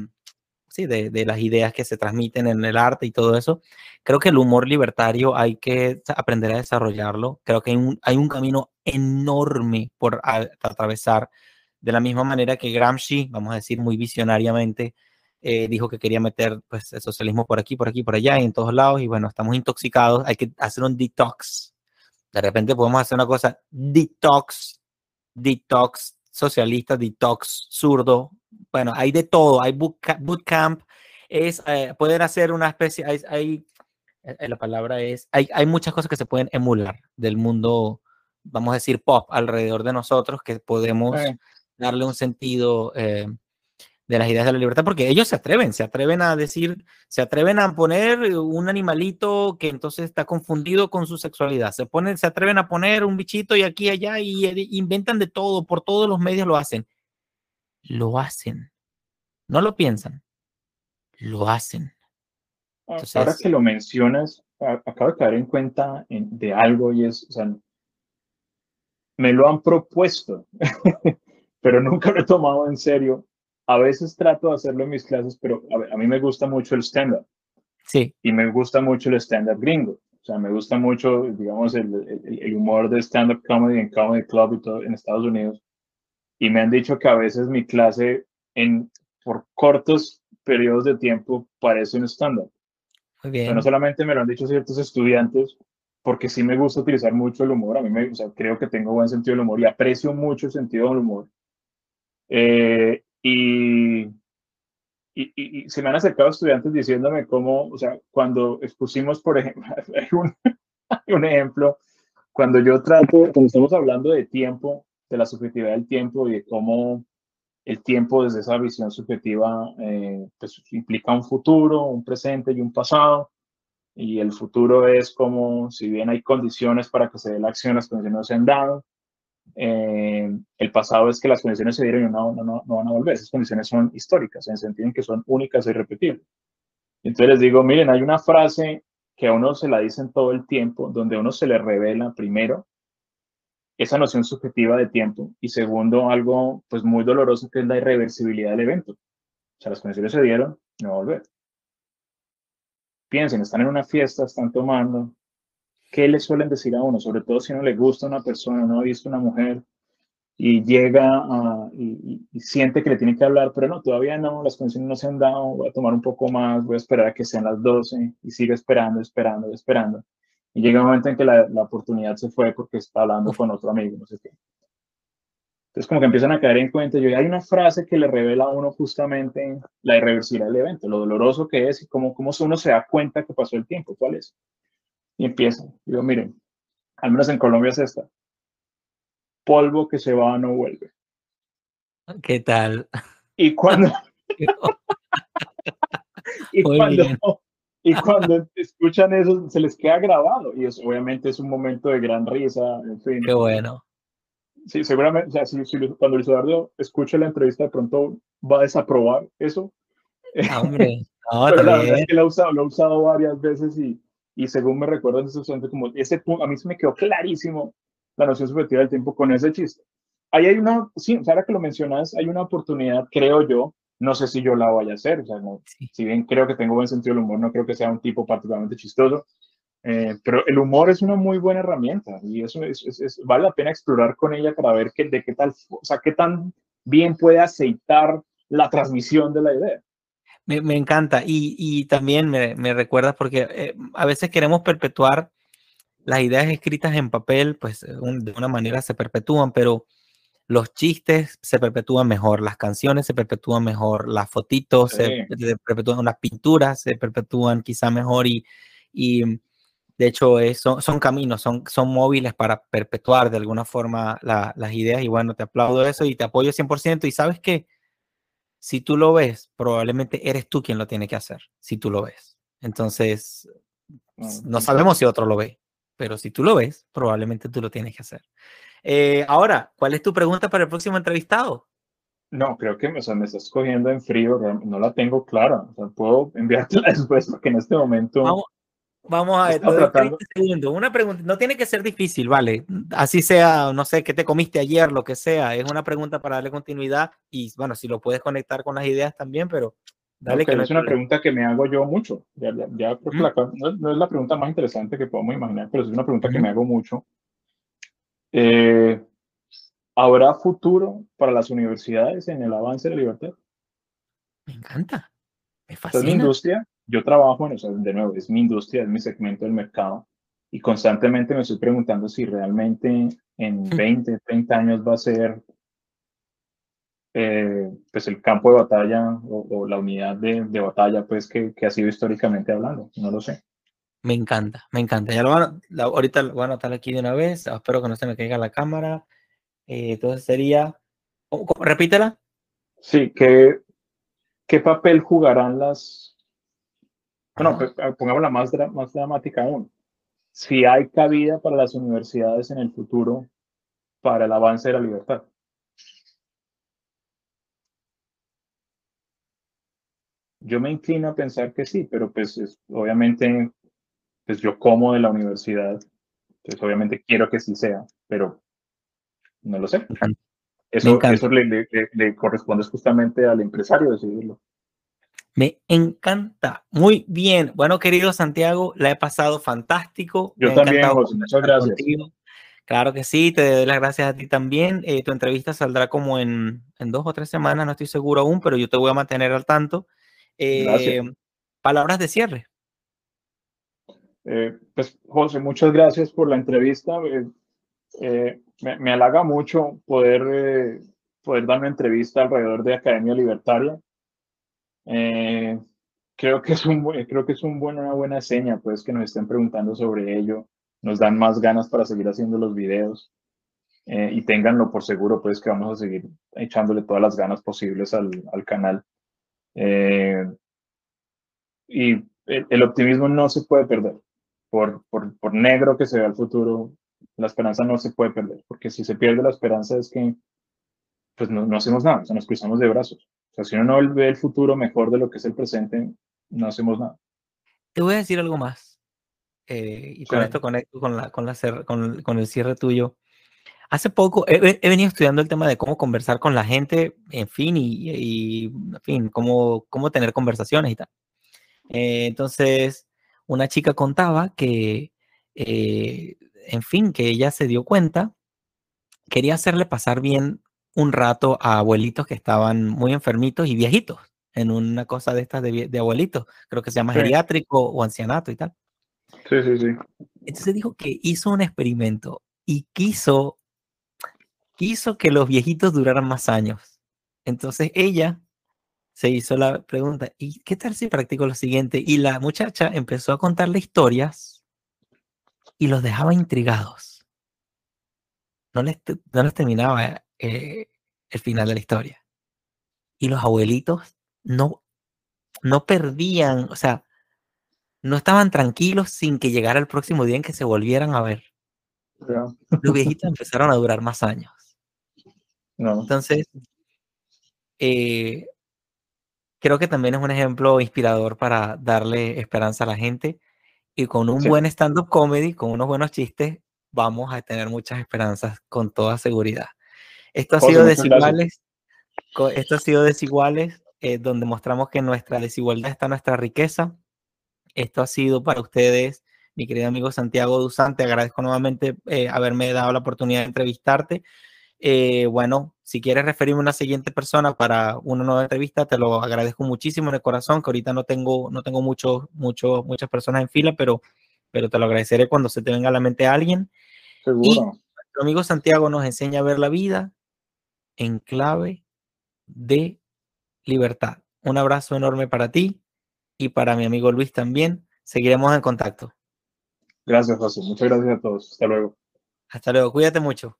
sí, de, de, las ideas que se transmiten en el arte y todo eso. Creo que el humor libertario hay que aprender a desarrollarlo. Creo que hay un, hay un camino enorme por atravesar, de la misma manera que Gramsci, vamos a decir muy visionariamente, eh, dijo que quería meter pues, el socialismo por aquí, por aquí, por allá y en todos lados. Y bueno, estamos intoxicados. Hay que hacer un detox de repente podemos hacer una cosa detox, detox socialista, detox zurdo. Bueno, hay de todo. Hay bootcamp. Es eh, poder hacer una especie, hay, hay eh, la palabra es, hay, hay muchas cosas que se pueden emular del mundo, vamos a decir, pop alrededor de nosotros que podemos darle un sentido eh, de las ideas de la libertad, porque ellos se atreven, se atreven a decir, se atreven a poner un animalito que entonces está confundido con su sexualidad, se, ponen, se atreven a poner un bichito y aquí y allá y inventan de todo, por todos los medios lo hacen. Lo hacen. No lo piensan. Lo hacen. Ah, ahora que lo mencionas, acabo de caer en cuenta de algo y es, o sea, me lo han propuesto, *laughs* pero nunca lo he tomado en serio a veces trato de hacerlo en mis clases, pero a, mí me gusta mucho el stand-up. Sí. Y me gusta mucho el stand-up gringo. O sea, me gusta mucho, digamos, el, el, humor de stand-up comedy en Comedy Club y todo en Estados Unidos. Y me han dicho que a veces mi clase, en, por cortos periodos de tiempo, parece un stand-up. Muy bien. no solamente me lo han dicho ciertos estudiantes, porque sí me gusta utilizar mucho el humor. A mí me, o sea, creo que tengo buen sentido del humor y aprecio mucho el sentido del humor. Eh, y, y, se me han acercado estudiantes diciéndome cómo, o sea, cuando expusimos, por ejemplo, *laughs* hay un, un ejemplo, cuando yo trato, cuando estamos hablando de tiempo, de la subjetividad del tiempo y de cómo el tiempo desde esa visión subjetiva eh, pues, implica un futuro, un presente y un pasado. Y el futuro es como, si bien hay condiciones para que se dé la acción, las condiciones no se han dado. Eh, el pasado es que las condiciones se dieron y no, no, no, van a volver. Esas condiciones son históricas, en el sentido en que son únicas e irrepetibles. Entonces les digo, miren, hay una frase que a uno se la dicen todo el tiempo, donde a uno se le revela primero esa noción subjetiva de tiempo y segundo algo pues muy doloroso que es la irreversibilidad del evento. O sea, las condiciones se dieron, no va a volver. Piensen, están en una fiesta, están tomando, ¿qué le suelen decir a uno? Sobre todo si no le gusta a una persona, no ha visto una mujer y llega y, siente que le tiene que hablar, pero no, todavía no, las condiciones no se han dado, voy a tomar un poco más, voy a esperar a que sean las 12 y sigue esperando, esperando, esperando. Y llega un momento en que la, la oportunidad se fue porque está hablando con otro amigo, no sé qué. Entonces como que empiezan a caer en cuenta, yo, hay una frase que le revela a uno justamente la irreversibilidad del evento, lo doloroso que es y cómo, cómo uno se da cuenta que pasó el tiempo, ¿cuál es? Y empiezan. Digo, miren, al menos en Colombia es esta. Polvo que se va no vuelve. ¿Qué tal? Y cuando... *laughs* *laughs* y, cuando *laughs* y cuando escuchan eso, se les queda grabado. Y eso obviamente es un momento de gran risa, en fin. Qué bueno. Sí, seguramente, o sea, si, cuando Luis Eduardo escuche la entrevista, de pronto va a desaprobar eso. Ah, hombre, Pero la verdad es que lo he usado, lo he usado varias veces y, y según me recuerdo en ese momento, como ese punto, a mí se me quedó clarísimo la noción subjetiva del tiempo con ese chiste. Ahí hay una, sí, ahora que lo mencionas, hay una oportunidad, creo yo, no sé si yo la vaya a hacer, o sea, no, si bien creo que tengo buen sentido del humor, no creo que sea un tipo particularmente chistoso, eh, pero el humor es una muy buena herramienta y eso es, es, vale la pena explorar con ella para ver que, de qué tal, o sea, qué tan bien puede aceitar la transmisión de la idea. Me, me encanta. Y, y también me, me recuerdas porque eh, a veces queremos perpetuar las ideas escritas en papel, pues eh, de una manera se perpetúan, pero los chistes se perpetúan mejor, las canciones se perpetúan mejor, las fotitos se, perpetúan, las pinturas se perpetúan quizá mejor y, y De hecho, son, son, caminos, son, son móviles para perpetuar de alguna forma las ideas y bueno, te aplaudo eso y te apoyo 100% y sabes que si tú lo ves, probablemente eres tú quien lo tiene que hacer, si tú lo ves. Entonces, no sabemos si otro lo ve, pero si tú lo ves, probablemente tú lo tienes que hacer. Eh, ahora, ¿cuál es tu pregunta para el próximo entrevistado? No, creo que me estás cogiendo en frío, no la tengo clara. O sea, puedo enviártela *laughs* después porque en este momento. Vamos, a ver, Una pregunta, no tiene que ser difícil, vale. Así sea, no sé, qué te comiste ayer, lo que sea. Es una pregunta para darle continuidad y, bueno, si lo puedes conectar con las ideas también, pero dale que no es una pregunta que me hago yo mucho. Ya, ya, no, es la pregunta más interesante que podemos imaginar, pero es una pregunta que me hago mucho. Eh, ¿Habrá futuro para las universidades en el avance de la libertad? Me encanta. Me fascina. Es mi industria. Yo trabajo en eso, de nuevo, es mi industria, es mi segmento del mercado. Y constantemente me estoy preguntando si realmente en 20, 30 años va a ser eh, pues el campo de batalla o, la unidad de, de batalla pues que, que, ha sido históricamente hablando. No lo sé. Me encanta, me encanta. Ya lo van, ahorita lo voy a anotar aquí de una vez. Espero que no se me caiga la cámara. Eh, entonces sería, repítela. Sí, ¿qué, ¿qué papel jugarán las... Bueno, pues, ah, pongámosla más, más dramática aún. Si hay cabida para las universidades en el futuro para el avance de la libertad. Yo me inclino a pensar que sí, pero pues obviamente pues yo como de la universidad, pues obviamente quiero que sí sea, pero no lo sé. Eso, eso le, le, corresponde justamente al empresario decidirlo. Me encanta. Muy bien. Bueno, querido Santiago, la he pasado fantástico. Yo también, José. Muchas gracias. Claro que sí, te doy las gracias a ti también. Eh, tu entrevista saldrá como en, en, dos o tres semanas, no estoy seguro aún, pero yo te voy a mantener al tanto. Eh, palabras de cierre. Eh, pues, José, muchas gracias por la entrevista. Eh, me, me, halaga mucho poder, poder dar una entrevista alrededor de Academia Libertaria. Creo que es, un, creo que es un buen, una buena seña, pues, que nos estén preguntando sobre ello. Nos dan más ganas para seguir haciendo los videos. y ténganlo por seguro, pues, que vamos a seguir echándole todas las ganas posibles al, al canal. y el optimismo no se puede perder por, por, por negro que se vea el futuro, la esperanza no se puede perder, porque si se pierde la esperanza es que pues no, no hacemos nada, o sea, nos cruzamos de brazos. O sea, si uno no ve el futuro mejor de lo que es el presente, no hacemos nada. Te voy a decir algo más. Eh, y con esto conecto con, la, con, la con, con, el cierre tuyo. Hace poco he, he, venido estudiando el tema de cómo conversar con la gente, en fin, y, y en fin, cómo, cómo tener conversaciones y tal. Eh, entonces, una chica contaba que, eh, en fin, que ella se dio cuenta, quería hacerle pasar bien un rato a abuelitos que estaban muy enfermitos y viejitos, en una cosa de estas de, abuelitos, creo que se llama geriátrico o ancianato y tal. Sí, sí, sí. Entonces dijo que hizo un experimento y quiso, quiso que los viejitos duraran más años. Entonces ella se hizo la pregunta, ¿y qué tal si practico lo siguiente? Y la muchacha empezó a contarle historias y los dejaba intrigados. No les, no les terminaba eh, el final de la historia. Y los abuelitos no, no perdían, o sea, no estaban tranquilos sin que llegara el próximo día en que se volvieran a ver. Los *laughs* viejitos empezaron a durar más años. Entonces, eh, creo que también es un ejemplo inspirador para darle esperanza a la gente. Y con un buen stand-up comedy, con unos buenos chistes, vamos a tener muchas esperanzas con toda seguridad. Esto ha sido desiguales. Esto ha sido desiguales, eh, donde mostramos que en nuestra desigualdad está nuestra riqueza. Esto ha sido para ustedes, mi querido amigo Santiago Duzante. Agradezco nuevamente eh, haberme dado la oportunidad de entrevistarte. Eh, bueno, si quieres referirme a una siguiente persona para una nueva entrevista, te lo agradezco muchísimo en el corazón, que ahorita no tengo, no tengo mucho, mucho, muchas personas en fila, pero, pero te lo agradeceré cuando se te venga a la mente a alguien. Seguro. Y nuestro amigo Santiago nos enseña a ver la vida en clave de libertad. Un abrazo enorme para ti y para mi amigo Luis también. Seguiremos en contacto. Gracias, José. Muchas gracias a todos. Hasta luego. Hasta luego. Cuídate mucho.